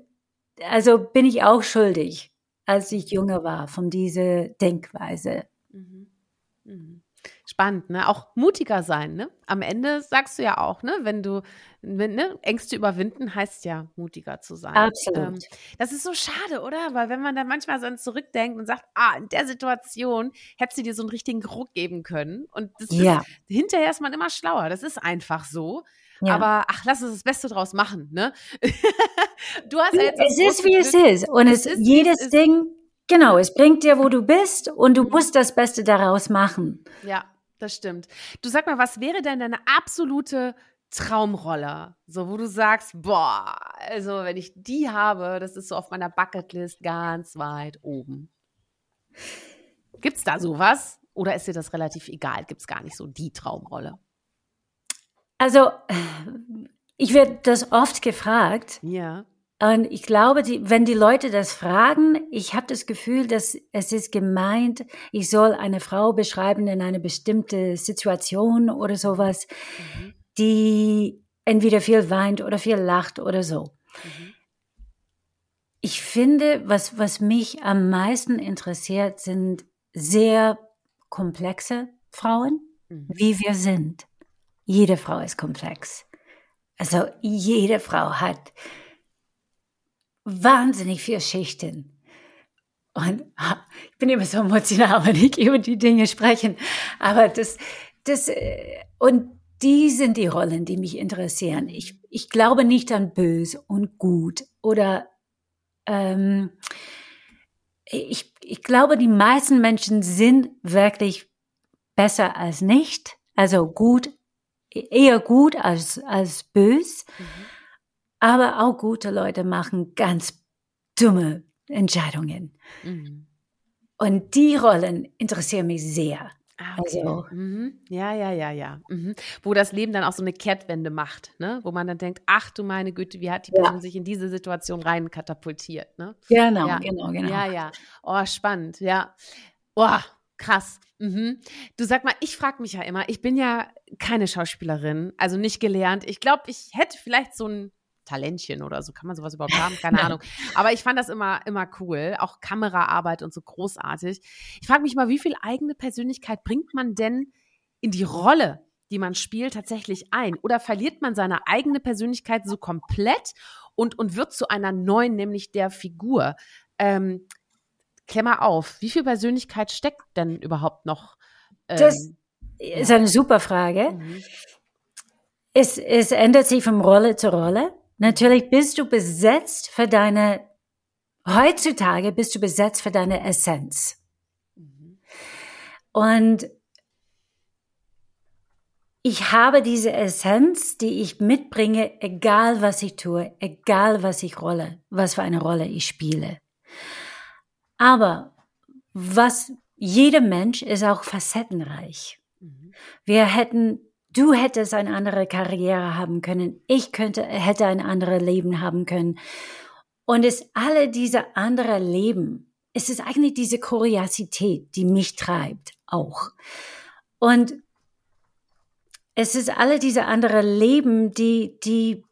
Speaker 2: also bin ich auch schuldig, als ich jünger war, von dieser Denkweise. Mhm.
Speaker 1: Spannend, ne? Auch mutiger sein, ne? Am Ende sagst du ja auch, ne? Wenn du, wenn, ne? Ängste überwinden heißt ja, mutiger zu sein.
Speaker 2: Absolut. Ähm,
Speaker 1: das ist so schade, oder? Weil wenn man dann manchmal so zurückdenkt und sagt, ah, in der Situation hättest du dir so einen richtigen Ruck geben können. Und ja. ist, hinterher ist man immer schlauer. Das ist einfach so. Ja. Aber ach, lass uns das Beste draus machen, ne?
Speaker 2: du hast ja jetzt. Es ist, wie es ist. Und es, ist, jedes es Ding Genau, es bringt dir, wo du bist und du musst das Beste daraus machen.
Speaker 1: Ja, das stimmt. Du sag mal, was wäre denn deine absolute Traumrolle? So, wo du sagst, boah, also wenn ich die habe, das ist so auf meiner Bucketlist ganz weit oben. Gibt's da sowas? Oder ist dir das relativ egal? Gibt's gar nicht so die Traumrolle?
Speaker 2: Also, ich werde das oft gefragt.
Speaker 1: Ja.
Speaker 2: Und ich glaube, die, wenn die Leute das fragen, ich habe das Gefühl, dass es ist gemeint, ich soll eine Frau beschreiben in eine bestimmte Situation oder sowas, mhm. die entweder viel weint oder viel lacht oder so. Mhm. Ich finde, was, was mich am meisten interessiert, sind sehr komplexe Frauen, mhm. wie wir sind. Jede Frau ist komplex. Also jede Frau hat wahnsinnig viele Schichten. Und ich bin immer so emotional, wenn ich über die Dinge spreche. Aber das, das, äh, und die sind die Rollen, die mich interessieren. Ich, ich glaube nicht an bös und gut oder ähm, ich, ich glaube, die meisten Menschen sind wirklich besser als nicht. Also gut, eher gut als, als bös. Mhm. Aber auch gute Leute machen ganz dumme Entscheidungen. Mhm. Und die Rollen interessieren mich sehr.
Speaker 1: Ah, okay. Also, mhm. Ja, ja, ja, ja. Mhm. Wo das Leben dann auch so eine Kehrtwende macht, ne? Wo man dann denkt, ach du meine Güte, wie hat die Person ja. sich in diese Situation rein katapultiert, ne?
Speaker 2: Genau,
Speaker 1: ja.
Speaker 2: genau, genau.
Speaker 1: Ja, ja. Oh, spannend, ja. Oh, krass. Mhm. Du sag mal, ich frage mich ja immer, ich bin ja keine Schauspielerin, also nicht gelernt. Ich glaube, ich hätte vielleicht so ein Talentchen oder so. Kann man sowas überhaupt haben? Keine Ahnung. Aber ich fand das immer, immer cool. Auch Kameraarbeit und so großartig. Ich frage mich mal, wie viel eigene Persönlichkeit bringt man denn in die Rolle, die man spielt, tatsächlich ein? Oder verliert man seine eigene Persönlichkeit so komplett und, und wird zu einer neuen, nämlich der Figur? Ähm, mal auf, wie viel Persönlichkeit steckt denn überhaupt noch?
Speaker 2: Ähm, das ist eine super Frage. Mhm. Es, es ändert sich von Rolle zu Rolle. Natürlich bist du besetzt für deine heutzutage bist du besetzt für deine Essenz. Und ich habe diese Essenz, die ich mitbringe, egal was ich tue, egal was ich rolle, was für eine Rolle ich spiele. Aber was jeder Mensch ist auch facettenreich. Mhm. Wir hätten, du hättest eine andere Karriere haben können, ich könnte, hätte ein anderes Leben haben können. Und es alle diese andere Leben, es ist eigentlich diese Kuriosität, die mich treibt auch. Und es ist alle diese andere Leben, die, die,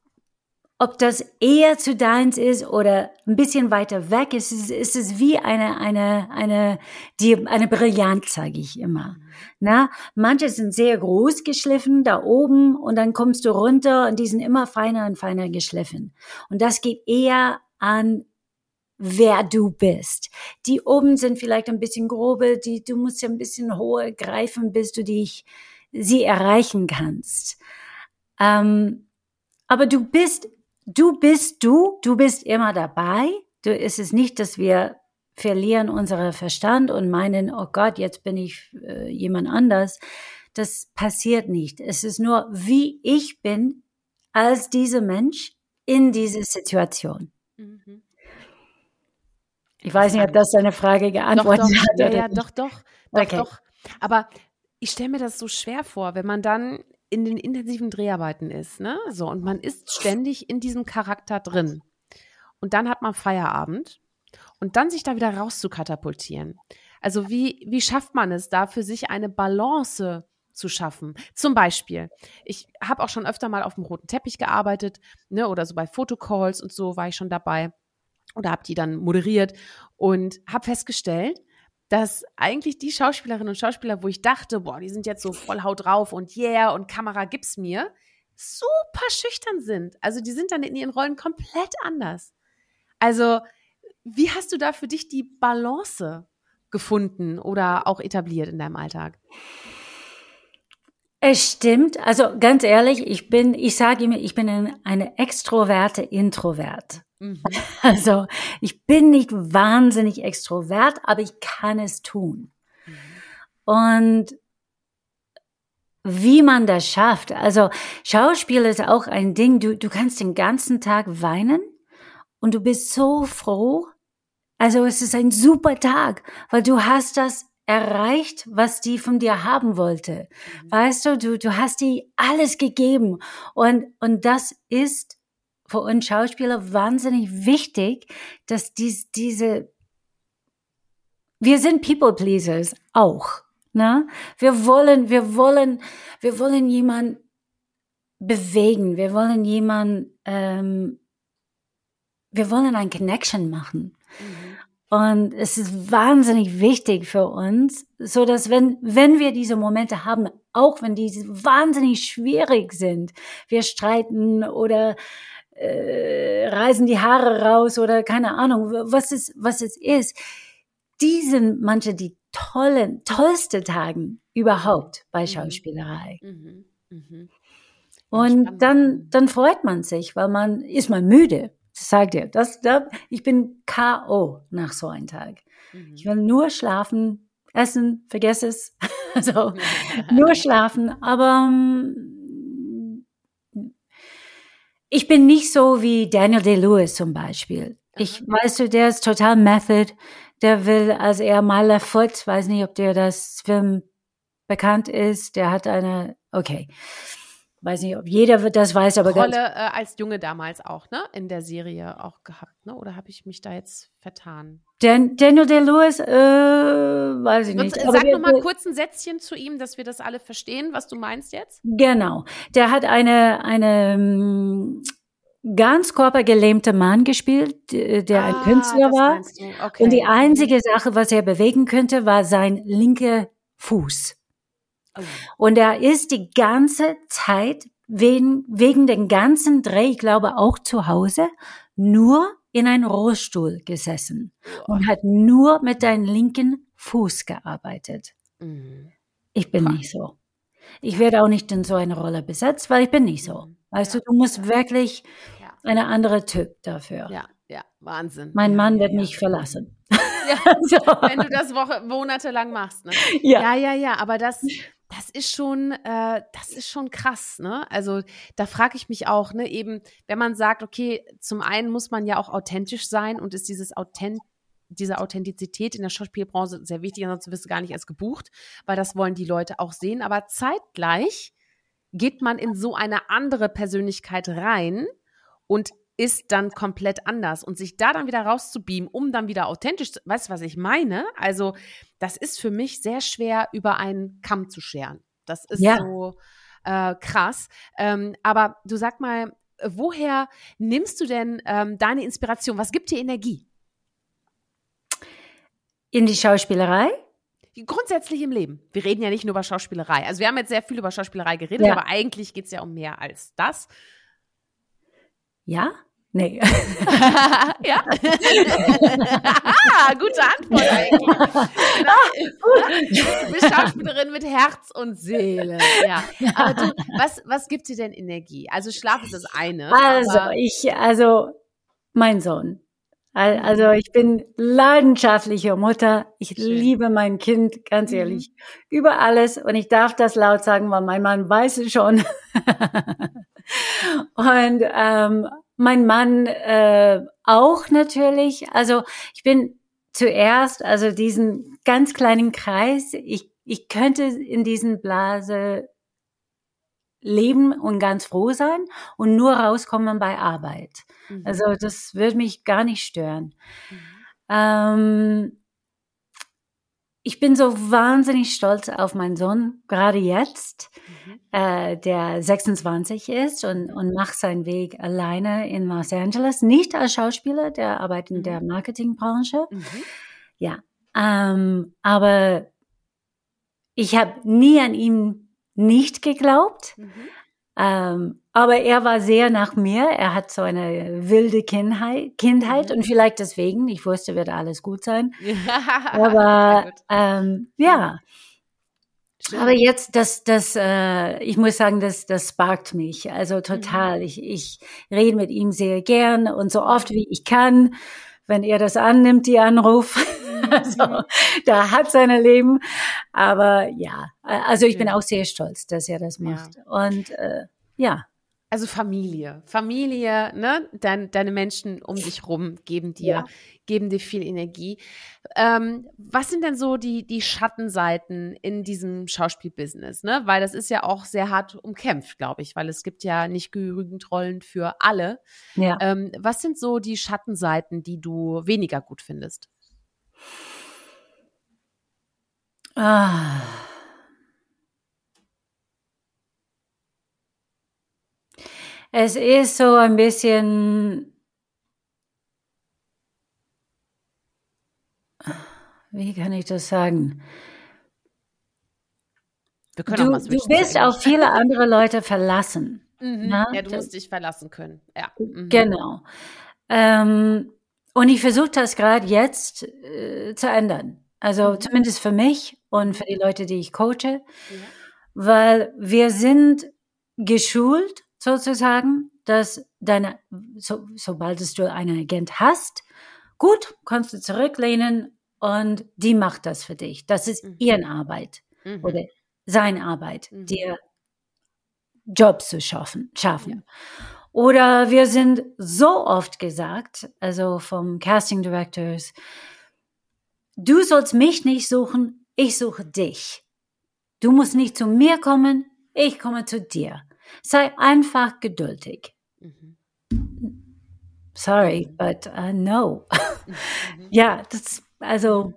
Speaker 2: ob das eher zu deins ist oder ein bisschen weiter weg ist, ist, ist es wie eine, eine, eine, die, eine Brillanz, sage ich immer. Na, manche sind sehr groß geschliffen da oben und dann kommst du runter und die sind immer feiner und feiner geschliffen. Und das geht eher an wer du bist. Die oben sind vielleicht ein bisschen grobe, die, du musst ja ein bisschen hoher greifen, bis du dich sie erreichen kannst. Ähm, aber du bist, du bist du, du bist immer dabei. Du ist es nicht, dass wir verlieren unseren Verstand und meinen, oh Gott, jetzt bin ich äh, jemand anders. Das passiert nicht. Es ist nur, wie ich bin als dieser Mensch in dieser Situation. Mhm. Ich weiß nicht, ob das deine Frage geantwortet
Speaker 1: doch, doch,
Speaker 2: hat.
Speaker 1: Ja, ja, doch, doch, doch, okay. doch. Aber ich stelle mir das so schwer vor, wenn man dann in den intensiven Dreharbeiten ist, ne? So, und man ist ständig in diesem Charakter drin. Und dann hat man Feierabend und dann sich da wieder rauszukatapultieren. Also wie, wie schafft man es da für sich eine Balance zu schaffen? Zum Beispiel, ich habe auch schon öfter mal auf dem roten Teppich gearbeitet, ne, oder so bei Fotocalls und so war ich schon dabei oder habe die dann moderiert und habe festgestellt, dass eigentlich die Schauspielerinnen und Schauspieler, wo ich dachte, boah, die sind jetzt so voll Haut drauf und yeah und Kamera gibt's mir, super schüchtern sind. Also die sind dann in ihren Rollen komplett anders. Also wie hast du da für dich die Balance gefunden oder auch etabliert in deinem Alltag?
Speaker 2: Es stimmt. Also ganz ehrlich, ich bin, ich sage immer, ich bin eine extroverte Introvert. Mhm. Also ich bin nicht wahnsinnig extrovert, aber ich kann es tun. Mhm. Und wie man das schafft. Also Schauspiel ist auch ein Ding, du, du kannst den ganzen Tag weinen und du bist so froh. Also es ist ein super Tag, weil du hast das erreicht, was die von dir haben wollte. Mhm. Weißt du, du, du hast die alles gegeben und, und das ist für uns Schauspieler wahnsinnig wichtig, dass dies, diese, wir sind People Pleasers auch. Ne? Wir wollen, wir wollen, wir wollen jemand bewegen. Wir wollen jemand, ähm, wir wollen ein Connection machen. Mhm. Und es ist wahnsinnig wichtig für uns, so dass wenn, wenn wir diese Momente haben, auch wenn die wahnsinnig schwierig sind, wir streiten oder äh, reißen die Haare raus oder keine Ahnung, was es, was es ist. Die sind manche die tollen, tollste Tagen überhaupt bei mhm. Schauspielerei. Mhm. Mhm. Und dann, dann freut man sich, weil man ist man müde. Das sagt ihr. Das, das, ich bin K.O. nach so einem Tag. Mhm. Ich will nur schlafen, essen, vergess es. also, nur schlafen. Aber um, ich bin nicht so wie Daniel Day-Lewis zum Beispiel. Ich, weißt du, der ist total Method. Der will, also er Myla Foot, weiß nicht, ob der das Film bekannt ist. Der hat eine, okay. Weiß nicht, ob jeder das weiß, aber
Speaker 1: Rolle äh, als Junge damals auch, ne? In der Serie auch gehabt, ne? Oder habe ich mich da jetzt vertan?
Speaker 2: Dan Daniel Day-Lewis, äh, weiß ich nicht.
Speaker 1: Sag noch mal kurz ein Sätzchen zu ihm, dass wir das alle verstehen, was du meinst jetzt.
Speaker 2: Genau. Der hat eine, eine um, ganz körpergelähmte Mann gespielt, der ah, ein Künstler war. Okay. Und die einzige Sache, was er bewegen könnte, war sein linker Fuß. Oh. Und er ist die ganze Zeit wegen, wegen den ganzen Dreh, ich glaube auch zu Hause, nur in einen Rollstuhl gesessen oh. und hat nur mit deinem linken Fuß gearbeitet. Mhm. Ich bin Krass. nicht so. Ich werde auch nicht in so eine Rolle besetzt, weil ich bin nicht so. Mhm. Weißt ja. du, du musst wirklich ja. eine andere Typ dafür.
Speaker 1: Ja, Ja, Wahnsinn.
Speaker 2: Mein
Speaker 1: ja,
Speaker 2: Mann wird mich verlassen.
Speaker 1: Ja, so. wenn du das Woche, monatelang machst. Ne?
Speaker 2: Ja.
Speaker 1: ja, ja, ja, aber das, das ist schon, äh, das ist schon krass, ne? Also da frage ich mich auch, ne, eben, wenn man sagt, okay, zum einen muss man ja auch authentisch sein und ist dieses Authent diese Authentizität in der Schauspielbranche sehr wichtig, ansonsten wirst du gar nicht erst gebucht, weil das wollen die Leute auch sehen. Aber zeitgleich geht man in so eine andere Persönlichkeit rein und ist dann komplett anders. Und sich da dann wieder rauszubeamen, um dann wieder authentisch zu, weißt du, was ich meine? Also, das ist für mich sehr schwer, über einen Kamm zu scheren. Das ist
Speaker 2: Ja.
Speaker 1: so äh, krass. Ähm, aber du sag mal, woher nimmst du denn ähm, deine Inspiration? Was gibt dir Energie?
Speaker 2: In die Schauspielerei?
Speaker 1: Grundsätzlich im Leben. Wir reden ja nicht nur über Schauspielerei. Also wir haben jetzt sehr viel über Schauspielerei geredet,
Speaker 2: Ja.
Speaker 1: aber eigentlich geht es ja um mehr als das.
Speaker 2: Ja? Nee.
Speaker 1: ja. ah, gute Antwort eigentlich. Genau. Du bist Schauspielerin mit Herz und Seele. Ja. Aber du, was, was gibt dir denn Energie? Also Schlaf ist das eine.
Speaker 2: Also, ich, also, mein Sohn. Al- Also, ich bin leidenschaftliche Mutter. Ich
Speaker 1: Schön.
Speaker 2: liebe mein Kind, ganz
Speaker 1: Mhm.
Speaker 2: ehrlich, über alles. Und ich darf das laut sagen, weil mein Mann weiß es schon. Und ähm, mein Mann äh, auch natürlich. Also, ich bin zuerst, also diesen ganz kleinen Kreis, ich, ich könnte in diesen Blase leben und ganz froh sein und nur rauskommen bei Arbeit.
Speaker 1: Mhm.
Speaker 2: Also das würde mich gar nicht stören.
Speaker 1: Mhm.
Speaker 2: Ähm, ich bin so wahnsinnig stolz auf meinen Sohn, gerade jetzt,
Speaker 1: Mhm.
Speaker 2: äh, der 26 ist und, und macht seinen Weg alleine in Los Angeles. Nicht als Schauspieler, der arbeitet in
Speaker 1: Mhm.
Speaker 2: der Marketingbranche.
Speaker 1: Mhm.
Speaker 2: Ja, ähm, aber ich habe nie an ihn nicht geglaubt.
Speaker 1: Mhm.
Speaker 2: Ähm, aber er war sehr nach mir. Er hat so eine wilde Kindheit, Kindheit
Speaker 1: Mhm.
Speaker 2: und vielleicht deswegen. Ich wusste, wird alles gut sein. Aber
Speaker 1: gut.
Speaker 2: ähm, ja,
Speaker 1: Schön.
Speaker 2: aber jetzt, das, das, äh, ich muss sagen, das, das sparkt mich.
Speaker 1: Mhm.
Speaker 2: Also total. Ich, ich rede mit ihm sehr gern und so oft wie ich kann, wenn er das annimmt, die Anruf. Also, da hat seine Leben. Aber ja, also ich bin auch sehr stolz, dass er das
Speaker 1: Ja.
Speaker 2: macht. Und äh, ja,
Speaker 1: Also Familie. Familie, ne? Dein, deine Menschen um dich rum geben dir,
Speaker 2: Ja.
Speaker 1: geben dir viel Energie. Ähm, was sind denn so die, die Schattenseiten in diesem Schauspielbusiness, ne? Weil das ist ja auch sehr hart umkämpft, glaube ich, weil es gibt ja nicht genügend Rollen für alle.
Speaker 2: ja.
Speaker 1: Ähm, was sind so die Schattenseiten, die du weniger gut findest?
Speaker 2: Ah. Es ist so ein bisschen, wie kann ich das sagen? Du, du bist auf viele andere Leute verlassen.
Speaker 1: Mhm.
Speaker 2: Na,
Speaker 1: Ja, du musst dich verlassen können. Ja. Mhm.
Speaker 2: Genau. Ähm, und ich versuche das gerade jetzt äh, zu ändern. Also
Speaker 1: Mhm.
Speaker 2: zumindest für mich und für die Leute, die ich coache,
Speaker 1: Ja.
Speaker 2: weil wir sind geschult sozusagen, dass deine, so, sobald du einen Agent hast, gut, kannst du zurücklehnen und die macht das für dich. Das ist
Speaker 1: Mhm.
Speaker 2: ihren Arbeit
Speaker 1: Mhm.
Speaker 2: oder seine Arbeit,
Speaker 1: Mhm.
Speaker 2: dir Jobs zu schaffen. schaffen. Oder wir sind so oft gesagt, also vom Casting Directors, du sollst mich nicht suchen, ich suche dich. Du musst nicht zu mir kommen, ich komme zu dir. Sei einfach geduldig.
Speaker 1: Mhm.
Speaker 2: Sorry, but uh, no.
Speaker 1: Mhm.
Speaker 2: ja, das, also,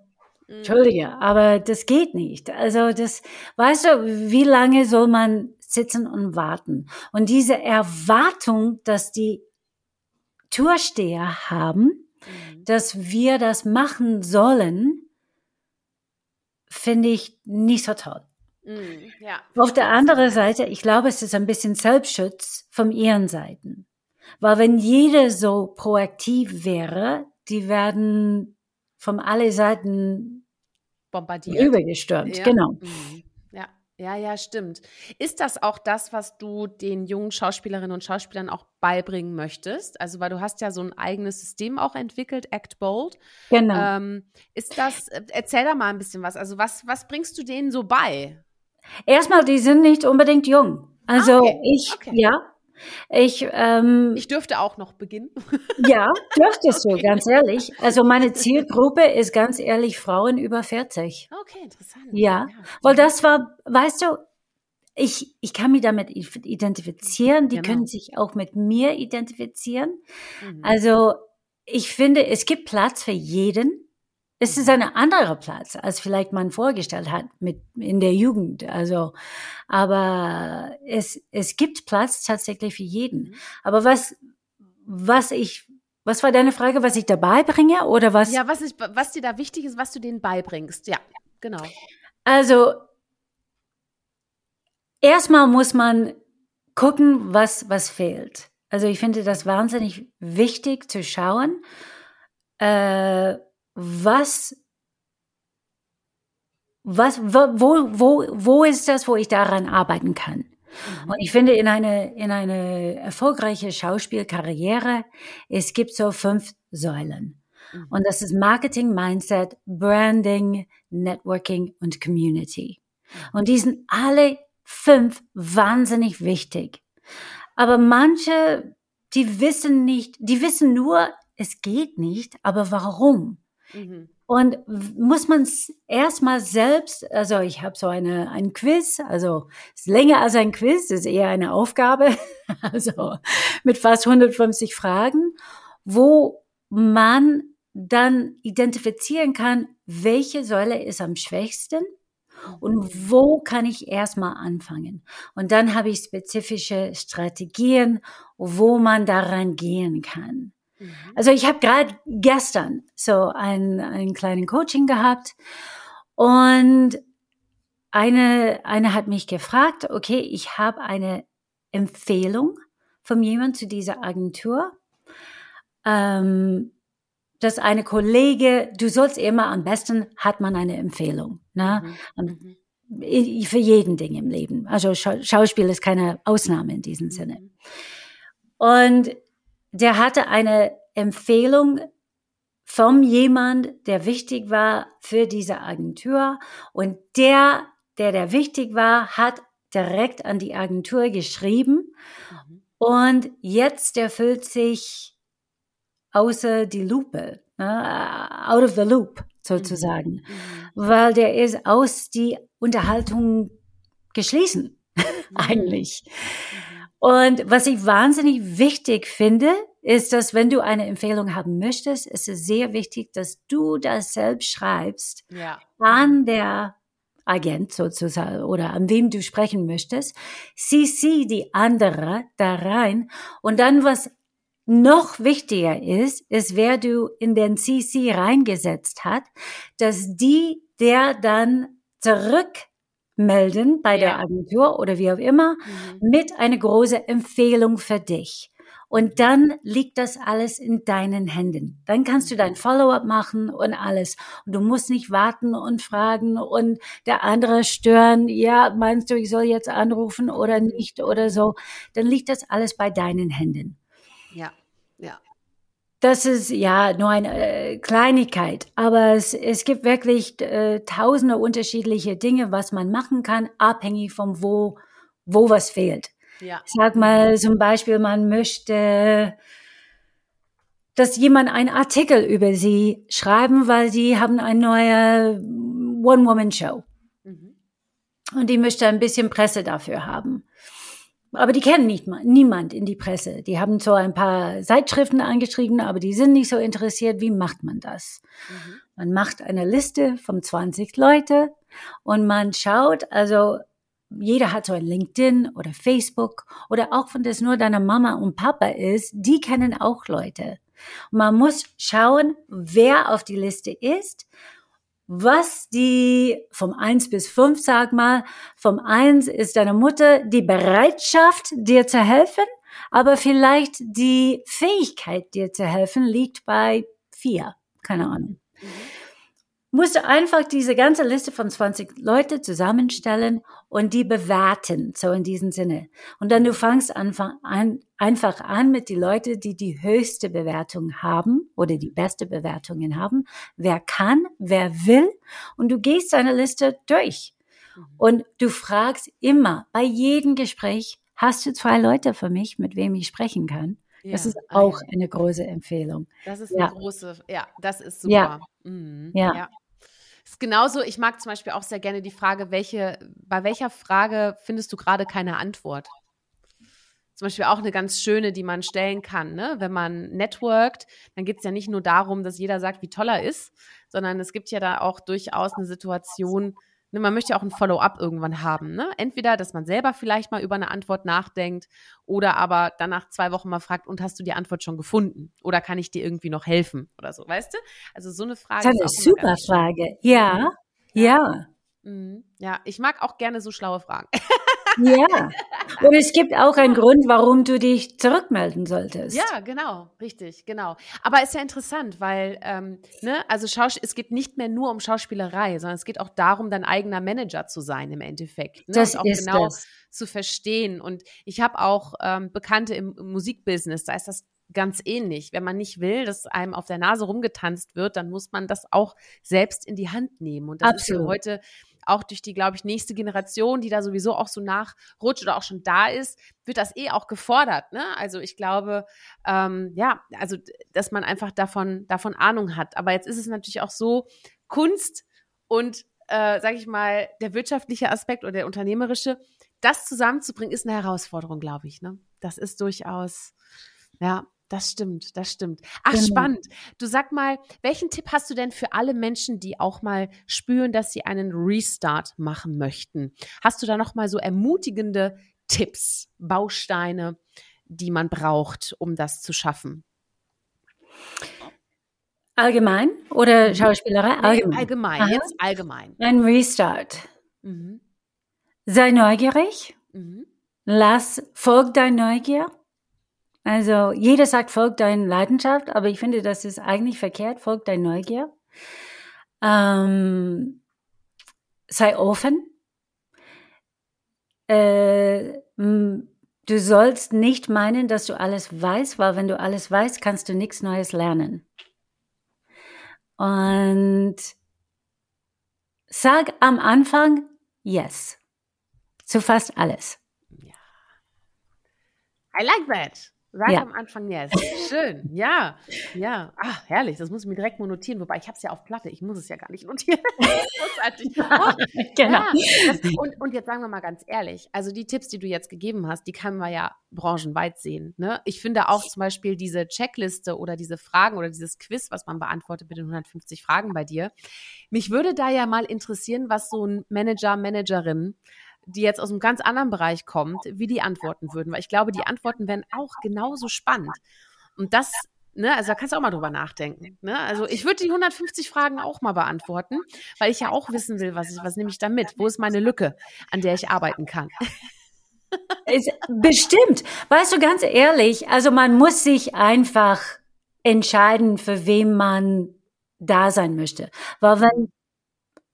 Speaker 1: Mhm.
Speaker 2: Entschuldige, aber das geht nicht. Also das, weißt du, wie lange soll man sitzen und warten? Und diese Erwartung, dass die Türsteher haben,
Speaker 1: Mhm.
Speaker 2: dass wir das machen sollen, finde ich nicht so toll.
Speaker 1: Mhm. Ja.
Speaker 2: Auf der anderen Seite, ich glaube, es ist ein bisschen Selbstschutz von ihren Seiten. Weil wenn jeder so proaktiv wäre, die werden von alle Seiten
Speaker 1: Bombardiert.
Speaker 2: übergestürmt.
Speaker 1: Ja.
Speaker 2: Genau.
Speaker 1: Mhm. Ja. Ja, ja, stimmt. Ist das auch das, was du den jungen Schauspielerinnen und Schauspielern auch beibringen möchtest? Also, weil du hast ja so ein eigenes System auch entwickelt, Act Bold.
Speaker 2: Genau.
Speaker 1: Ähm, ist das, äh, erzähl da mal ein bisschen was. Also, was, was bringst du denen so bei?
Speaker 2: Erstmal, die sind nicht unbedingt jung. Also
Speaker 1: Ah, okay.
Speaker 2: ich,
Speaker 1: Okay.
Speaker 2: ja, ich, ähm,
Speaker 1: Ich dürfte auch noch beginnen.
Speaker 2: ja, dürftest du, ganz ehrlich. Also meine Zielgruppe ist ganz ehrlich Frauen über 40.
Speaker 1: Okay, interessant.
Speaker 2: Ja, weil das war, weißt du, ich, ich kann mich damit identifizieren, die
Speaker 1: Genau.
Speaker 2: können sich auch mit mir identifizieren.
Speaker 1: Mhm.
Speaker 2: Also ich finde, es gibt Platz für jeden. Es ist ein anderer Platz, als vielleicht man vorgestellt hat mit in der Jugend. Also, aber es es gibt Platz tatsächlich für jeden.
Speaker 1: Mhm.
Speaker 2: Aber was was ich was war deine Frage, was ich dabei bringe oder was?
Speaker 1: Ja, was, ist, was dir da wichtig ist, was du denen beibringst. Ja, genau.
Speaker 2: Also erstmal muss man gucken, was was fehlt. Also ich finde das wahnsinnig wichtig zu schauen, äh, was was wo wo wo ist das, wo ich daran arbeiten kann. Und ich finde, in eine, in eine erfolgreiche Schauspielkarriere, es gibt so fünf Säulen.
Speaker 1: Mhm.
Speaker 2: Und das ist Marketing, Mindset, Branding, Networking und Community. Und die sind alle fünf wahnsinnig wichtig. Aber manche, die wissen nicht, die wissen nur, es geht nicht, aber warum?
Speaker 1: Mhm.
Speaker 2: Und muss man es erstmal selbst, also ich habe so eine ein Quiz, also ist länger als ein Quiz, ist eher eine Aufgabe, also mit fast 150 Fragen, wo man dann identifizieren kann, welche Säule ist am schwächsten und wo kann ich erstmal anfangen. Und dann habe ich spezifische Strategien, wo man daran gehen kann.
Speaker 1: Mhm.
Speaker 2: Also ich habe gerade gestern so ein, einen kleinen Coaching gehabt und eine, eine hat mich gefragt, okay, ich habe eine Empfehlung von jemand zu dieser Agentur. Ähm, dass eine Kollege, du sollst immer am besten hat man eine Empfehlung, ne?
Speaker 1: Mhm.
Speaker 2: i- Für jeden Ding im Leben. Also Schau Schauspiel ist keine Ausnahme in diesem Sinne.
Speaker 1: Mhm.
Speaker 2: Und der hatte eine Empfehlung von jemand, der wichtig war für diese Agentur. Und der, der der wichtig war, hat direkt an die Agentur geschrieben.
Speaker 1: Mhm.
Speaker 2: Und jetzt erfüllt sich außer die Lupe, ne, out of the loop sozusagen,
Speaker 1: Mhm.
Speaker 2: weil der ist aus die Unterhaltung geschlossen
Speaker 1: Mhm.
Speaker 2: Und was ich wahnsinnig wichtig finde, ist, dass wenn du eine Empfehlung haben möchtest, ist es sehr wichtig, dass du das selbst schreibst
Speaker 1: Ja.
Speaker 2: an der Agent sozusagen oder an wem du sprechen möchtest. CC die andere da rein und dann was noch wichtiger ist, ist, wer du in den CC reingesetzt hat, dass die der dann zurückmelden bei der
Speaker 1: Ja.
Speaker 2: Agentur oder wie auch immer
Speaker 1: Mhm.
Speaker 2: mit einer großen Empfehlung für dich. Und dann liegt das alles in deinen Händen. Dann kannst du dein Follow-up machen und alles. Und du musst nicht warten und fragen und der andere stören. Ja, meinst du, ich soll jetzt anrufen oder nicht oder so? Dann liegt das alles bei deinen Händen.
Speaker 1: Ja. Ja.
Speaker 2: Das ist ja nur eine äh, Kleinigkeit, aber es, es gibt wirklich äh, tausende unterschiedliche Dinge, was man machen kann, abhängig von wo, wo was fehlt.
Speaker 1: Ja.
Speaker 2: Sag mal zum Beispiel, man möchte, dass jemand einen Artikel über sie schreiben, weil sie haben eine neue One-Woman-Show
Speaker 1: Mhm.
Speaker 2: und die möchte ein bisschen Presse dafür haben. Aber die kennen nicht mal, niemand in die Presse. Die haben zwar ein paar Zeitschriften angeschrieben, aber die sind nicht so interessiert. Wie macht man das?
Speaker 1: Mhm.
Speaker 2: Man macht eine Liste von 20 Leute und man schaut, also jeder hat so ein LinkedIn oder Facebook oder auch wenn das nur deine Mama und Papa ist, die kennen auch Leute. Man muss schauen, wer auf die Liste ist, was die vom eins bis fünf sag mal, vom eins ist deine Mutter die Bereitschaft, dir zu helfen, aber vielleicht die Fähigkeit, dir zu helfen, liegt bei vier. Keine Ahnung.
Speaker 1: Mhm.
Speaker 2: musst du einfach diese ganze Liste von 20 Leute zusammenstellen und die bewerten, so in diesem Sinne. Und dann du fangst einfach an, einfach an mit die Leute, die die höchste Bewertung haben oder die beste Bewertungen haben. Wer kann, wer will. Und du gehst deine Liste durch. Mhm. Und du fragst immer bei jedem Gespräch, hast du zwei Leute für mich, mit wem ich sprechen kann? Ja, das ist auch eine große Empfehlung.
Speaker 1: Das ist eine ja. große, ja, das ist super.
Speaker 2: Ja.
Speaker 1: Mhm. ja. ja. Ist genauso, ich mag zum Beispiel auch sehr gerne die Frage, welche, bei welcher Frage findest du gerade keine Antwort? Zum Beispiel auch eine ganz schöne, die man stellen kann. Ne? Wenn man networkt, dann geht es ja nicht nur darum, dass jeder sagt, wie toll er ist, sondern es gibt ja da auch durchaus eine Situation, Ne, man möchte ja auch ein Follow-up irgendwann haben. Ne? Entweder, dass man selber vielleicht mal über eine Antwort nachdenkt oder aber dann nach zwei Wochen mal fragt, und hast du die Antwort schon gefunden? Oder kann ich dir irgendwie noch helfen? Oder so, weißt du? Also so eine Frage.
Speaker 2: Das ist eine super Frage. Ja, ja.
Speaker 1: Mhm. Ja, ich mag auch gerne so schlaue Fragen.
Speaker 2: Ja. Und es gibt auch einen Grund, warum du dich zurückmelden solltest.
Speaker 1: Ja, genau, richtig, genau. Aber ist ja interessant, weil, ähm, ne, also Schaus es geht nicht mehr nur um Schauspielerei, sondern es geht auch darum, dein eigener Manager zu sein im Endeffekt. Ne?
Speaker 2: Das
Speaker 1: und auch
Speaker 2: ist
Speaker 1: genau
Speaker 2: das.
Speaker 1: zu verstehen. Und ich habe auch ähm, Bekannte im, im Musikbusiness, da ist das ganz ähnlich. Wenn man nicht will, dass einem auf der Nase rumgetanzt wird, dann muss man das auch selbst in die Hand nehmen. Und das
Speaker 2: Absolut.
Speaker 1: ist heute auch durch die, glaube ich, nächste Generation, die da sowieso auch so nachrutscht oder auch schon da ist, wird das eh auch gefordert. Ne? Also ich glaube, ähm, ja, also dass man einfach davon, davon Ahnung hat. Aber jetzt ist es natürlich auch so, Kunst und, äh, sage ich mal, der wirtschaftliche Aspekt oder der unternehmerische, das zusammenzubringen, ist eine Herausforderung, glaube ich. Ne? Das ist durchaus, ja, das stimmt, das stimmt. Ach, genau. spannend. Du sag mal, welchen Tipp hast du denn für alle Menschen, die auch mal spüren, dass sie einen Restart machen möchten? Hast du da noch mal so ermutigende Tipps, Bausteine, die man braucht, um das zu schaffen?
Speaker 2: Allgemein oder mhm. Schauspielerei?
Speaker 1: Allgemein. allgemein, jetzt allgemein.
Speaker 2: Ein Restart. Mhm. Sei neugierig. Mhm. Lass, folg dein Neugier. Also jeder sagt, folgt deiner Leidenschaft, aber ich finde, das ist eigentlich verkehrt, folgt dein Neugier. Ähm, sei offen. Äh, du sollst nicht meinen, dass du alles weißt, weil wenn du alles weißt, kannst du nichts Neues lernen. Und sag am Anfang Yes zu fast alles.
Speaker 1: I like that. Sag ja. am Anfang yes. Schön. Ja. Ja. Ah, herrlich. Das muss ich mir direkt mal notieren. Wobei ich habe es ja auf Platte. Ich muss es ja gar nicht notieren. Großartig. Oh, genau. Ja, das, und, und jetzt sagen wir mal ganz ehrlich. Also die Tipps, die du jetzt gegeben hast, die kann man ja branchenweit sehen. Ne? Ich finde auch zum Beispiel diese Checkliste oder diese Fragen oder dieses Quiz, was man beantwortet mit den 150 Fragen bei dir. Mich würde da ja mal interessieren, was so ein Manager, Managerin die jetzt aus einem ganz anderen Bereich kommt, wie die antworten würden. Weil ich glaube, die Antworten wären auch genauso spannend. Und das, ne, also da kannst du auch mal drüber nachdenken. Ne? Also ich würde die 150 Fragen auch mal beantworten, weil ich ja auch wissen will, was, ich, was nehme ich da mit? Wo ist meine Lücke, an der ich arbeiten kann?
Speaker 2: Bestimmt. Weißt du, ganz ehrlich, also man muss sich einfach entscheiden, für wen man da sein möchte. Weil wenn,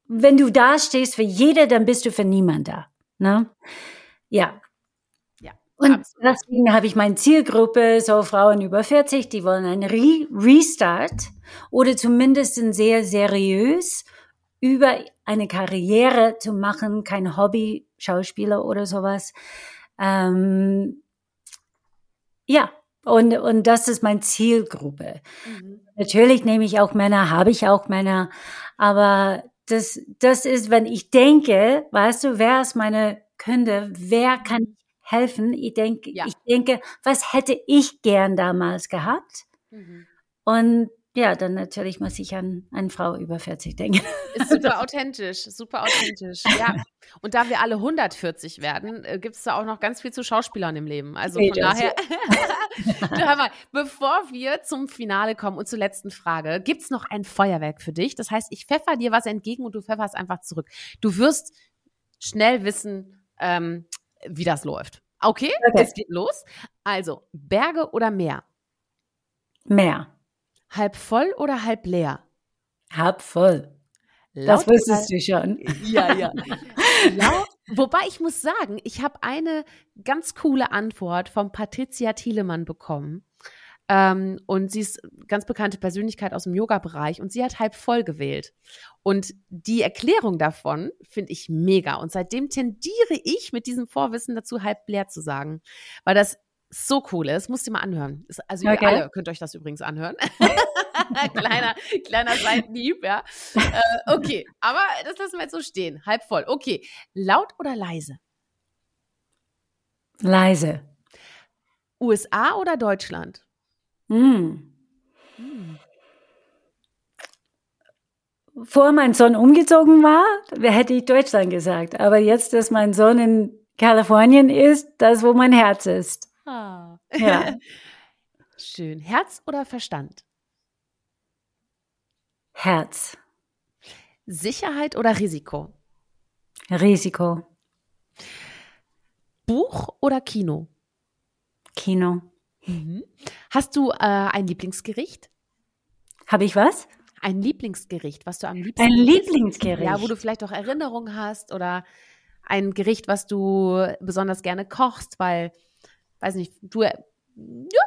Speaker 2: wenn du da stehst für jeder, dann bist du für niemand da. Ne? Ja.
Speaker 1: Ja.
Speaker 2: Und absolut. deswegen habe ich meine Zielgruppe, so Frauen über 40, die wollen einen Re Restart oder zumindest sehr seriös über eine Karriere zu machen, kein Hobby, Schauspieler oder sowas. Ähm, ja, und, und das ist meine Zielgruppe. Mhm. Natürlich nehme ich auch Männer, habe ich auch Männer, aber das, das ist, wenn ich denke, weißt du, wer ist meine Kunde, wer kann helfen? Ich denke, ja. ich denke, was hätte ich gern damals gehabt? Mhm. Und ja, dann natürlich muss ich an eine Frau über 40 denken.
Speaker 1: Ist super authentisch, super authentisch. Ja. Und da wir alle 140 werden, äh, gibt es da auch noch ganz viel zu Schauspielern im Leben. Also von daher, du, hör mal, bevor wir zum Finale kommen und zur letzten Frage, gibt es noch ein Feuerwerk für dich? Das heißt, ich pfeffer dir was entgegen und du pfefferst einfach zurück. Du wirst schnell wissen, ähm, wie das läuft. Okay, okay, es geht los. Also, Berge oder Meer?
Speaker 2: Meer.
Speaker 1: Halb voll oder halb leer?
Speaker 2: Halb voll. Laut das wusstest du schon.
Speaker 1: Ja, ja. Laut, wobei ich muss sagen, ich habe eine ganz coole Antwort von Patricia Thielemann bekommen. Ähm, und sie ist ganz bekannte Persönlichkeit aus dem Yoga-Bereich und sie hat halb voll gewählt. Und die Erklärung davon finde ich mega. Und seitdem tendiere ich mit diesem Vorwissen dazu, halb leer zu sagen. Weil das so cool ist. Musst du mal anhören. Also okay. ihr alle könnt euch das übrigens anhören. kleiner, kleiner Seitenhieb, ja. Äh, okay, aber das lassen wir jetzt so stehen. Halb voll. Okay. Laut oder leise?
Speaker 2: Leise.
Speaker 1: USA oder Deutschland?
Speaker 2: Hm. hm. Vor mein Sohn umgezogen war, hätte ich Deutschland gesagt. Aber jetzt, dass mein Sohn in Kalifornien ist, das, wo mein Herz ist. Ah. Ja.
Speaker 1: Schön. Herz oder Verstand?
Speaker 2: Herz.
Speaker 1: Sicherheit oder Risiko?
Speaker 2: Risiko.
Speaker 1: Buch oder Kino?
Speaker 2: Kino.
Speaker 1: Mhm. Hast du äh, ein Lieblingsgericht?
Speaker 2: Habe ich was?
Speaker 1: Ein Lieblingsgericht, was du am liebsten
Speaker 2: Ein Lieblingsgericht?
Speaker 1: Ja, wo du vielleicht auch Erinnerungen hast oder ein Gericht, was du besonders gerne kochst, weil, weiß nicht, du, ja,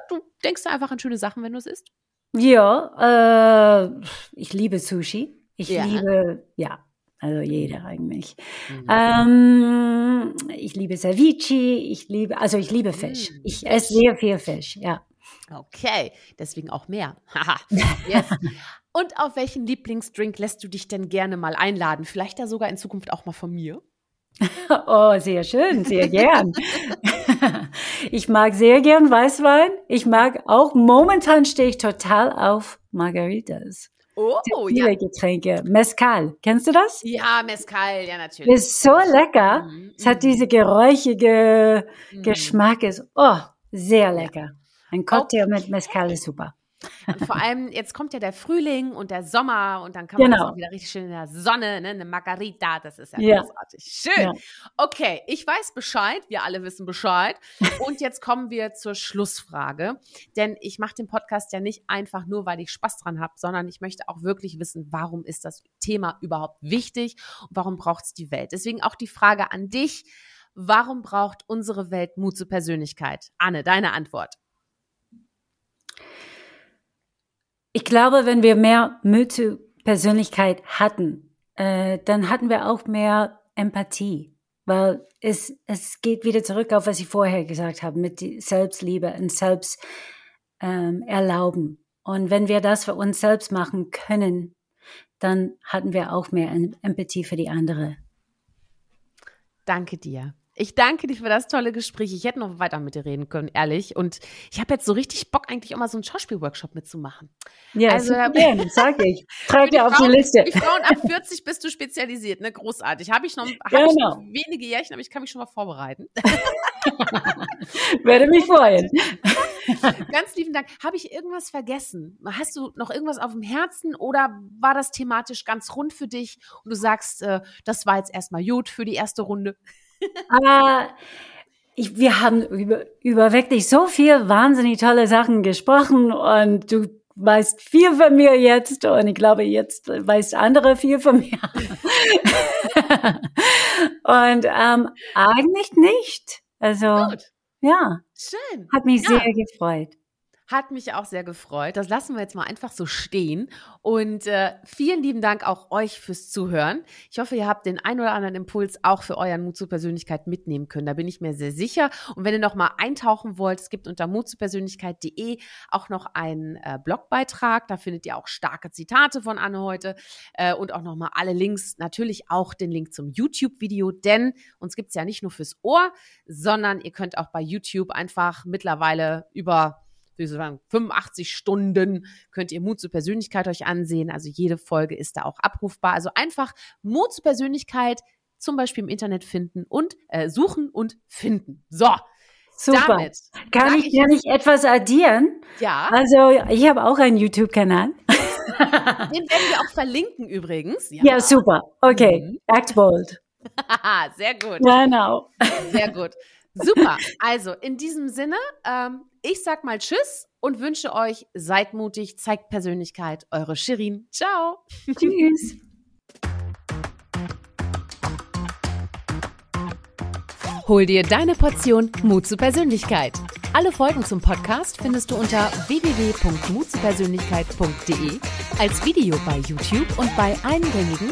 Speaker 1: du denkst da einfach an schöne Sachen, wenn du es isst.
Speaker 2: Ja, äh, ich liebe Sushi. Ich ja. liebe, ja, also jeder eigentlich. Mhm. Ähm, ich liebe Ceviche, ich liebe, also ich liebe Fisch. Mhm. Ich esse sehr viel Fisch, ja.
Speaker 1: Okay, deswegen auch mehr. yes. Und auf welchen Lieblingsdrink lässt du dich denn gerne mal einladen? Vielleicht da sogar in Zukunft auch mal von mir?
Speaker 2: Oh, sehr schön, sehr gern. ich mag sehr gern Weißwein. Ich mag auch, momentan stehe ich total auf Margaritas. Oh, viele ja. Getränke. Mezcal, kennst du das?
Speaker 1: Ja, Mezcal, ja, natürlich.
Speaker 2: Ist so lecker. Mhm. Es hat mhm. diese geräuchige mhm. Geschmack. Ist, oh, sehr lecker. Ein Cocktail okay. mit Mezcal ist super.
Speaker 1: Und vor allem, jetzt kommt ja der Frühling und der Sommer und dann kann man genau. auch wieder richtig schön in der Sonne, ne? eine Margarita, das ist ja, ja. großartig. Schön. Ja. Okay, ich weiß Bescheid, wir alle wissen Bescheid. Und jetzt kommen wir zur Schlussfrage, denn ich mache den Podcast ja nicht einfach nur, weil ich Spaß dran habe, sondern ich möchte auch wirklich wissen, warum ist das Thema überhaupt wichtig und warum braucht es die Welt. Deswegen auch die Frage an dich, warum braucht unsere Welt Mut zur Persönlichkeit? Anne, deine Antwort.
Speaker 2: Ich glaube, wenn wir mehr Mut zur Persönlichkeit hatten, äh, dann hatten wir auch mehr Empathie, weil es, es geht wieder zurück auf, was ich vorher gesagt habe, mit Selbstliebe und Selbst ähm, erlauben. Und wenn wir das für uns selbst machen können, dann hatten wir auch mehr Empathie für die andere.
Speaker 1: Danke dir. Ich danke dir für das tolle Gespräch. Ich hätte noch weiter mit dir reden können, ehrlich. Und ich habe jetzt so richtig Bock, eigentlich auch mal so einen Schauspielworkshop mitzumachen.
Speaker 2: Ja, also, gern, sag ich. Trag dir auf Frauen, die Liste.
Speaker 1: Die Frauen ab 40 bist du spezialisiert, ne? Großartig. Habe ich noch, hab genau. ich noch wenige Jährchen, aber ich kann mich schon mal vorbereiten.
Speaker 2: Werde mich freuen.
Speaker 1: Ganz lieben Dank. Habe ich irgendwas vergessen? Hast du noch irgendwas auf dem Herzen oder war das thematisch ganz rund für dich und du sagst, äh, das war jetzt erstmal gut für die erste Runde?
Speaker 2: Aber ich, wir haben über, über wirklich so viel wahnsinnig tolle Sachen gesprochen und du weißt viel von mir jetzt und ich glaube, jetzt weißt andere viel von mir. und ähm, eigentlich nicht. Also Gut. ja, schön. Hat mich ja. sehr gefreut.
Speaker 1: Hat mich auch sehr gefreut. Das lassen wir jetzt mal einfach so stehen. Und äh, vielen lieben Dank auch euch fürs Zuhören. Ich hoffe, ihr habt den ein oder anderen Impuls auch für euren Mut zur Persönlichkeit mitnehmen können. Da bin ich mir sehr sicher. Und wenn ihr noch mal eintauchen wollt, es gibt unter mutzupersönlichkeit.de auch noch einen äh, Blogbeitrag. Da findet ihr auch starke Zitate von Anne heute äh, und auch noch mal alle Links. Natürlich auch den Link zum YouTube-Video, denn uns gibt es ja nicht nur fürs Ohr, sondern ihr könnt auch bei YouTube einfach mittlerweile über wie sagen, 85 Stunden könnt ihr Mut zur Persönlichkeit euch ansehen. Also jede Folge ist da auch abrufbar. Also einfach Mut zur Persönlichkeit zum Beispiel im Internet finden und äh, suchen und finden. So.
Speaker 2: Super. Damit kann ich, kann ich etwas addieren?
Speaker 1: Ja.
Speaker 2: Also ich habe auch einen YouTube-Kanal.
Speaker 1: Den werden wir auch verlinken übrigens.
Speaker 2: Ja, ja super. Okay. Mhm. Act bold.
Speaker 1: Sehr gut.
Speaker 2: Genau.
Speaker 1: Sehr gut. Super. Also in diesem Sinne, ähm, ich sag mal Tschüss und wünsche euch, seid mutig, zeigt Persönlichkeit. Eure Shirin. Ciao.
Speaker 2: Tschüss.
Speaker 1: Hol dir deine Portion Mut zu Persönlichkeit. Alle Folgen zum Podcast findest du unter www.mutzupersönlichkeit.de als Video bei YouTube und bei allen gängigen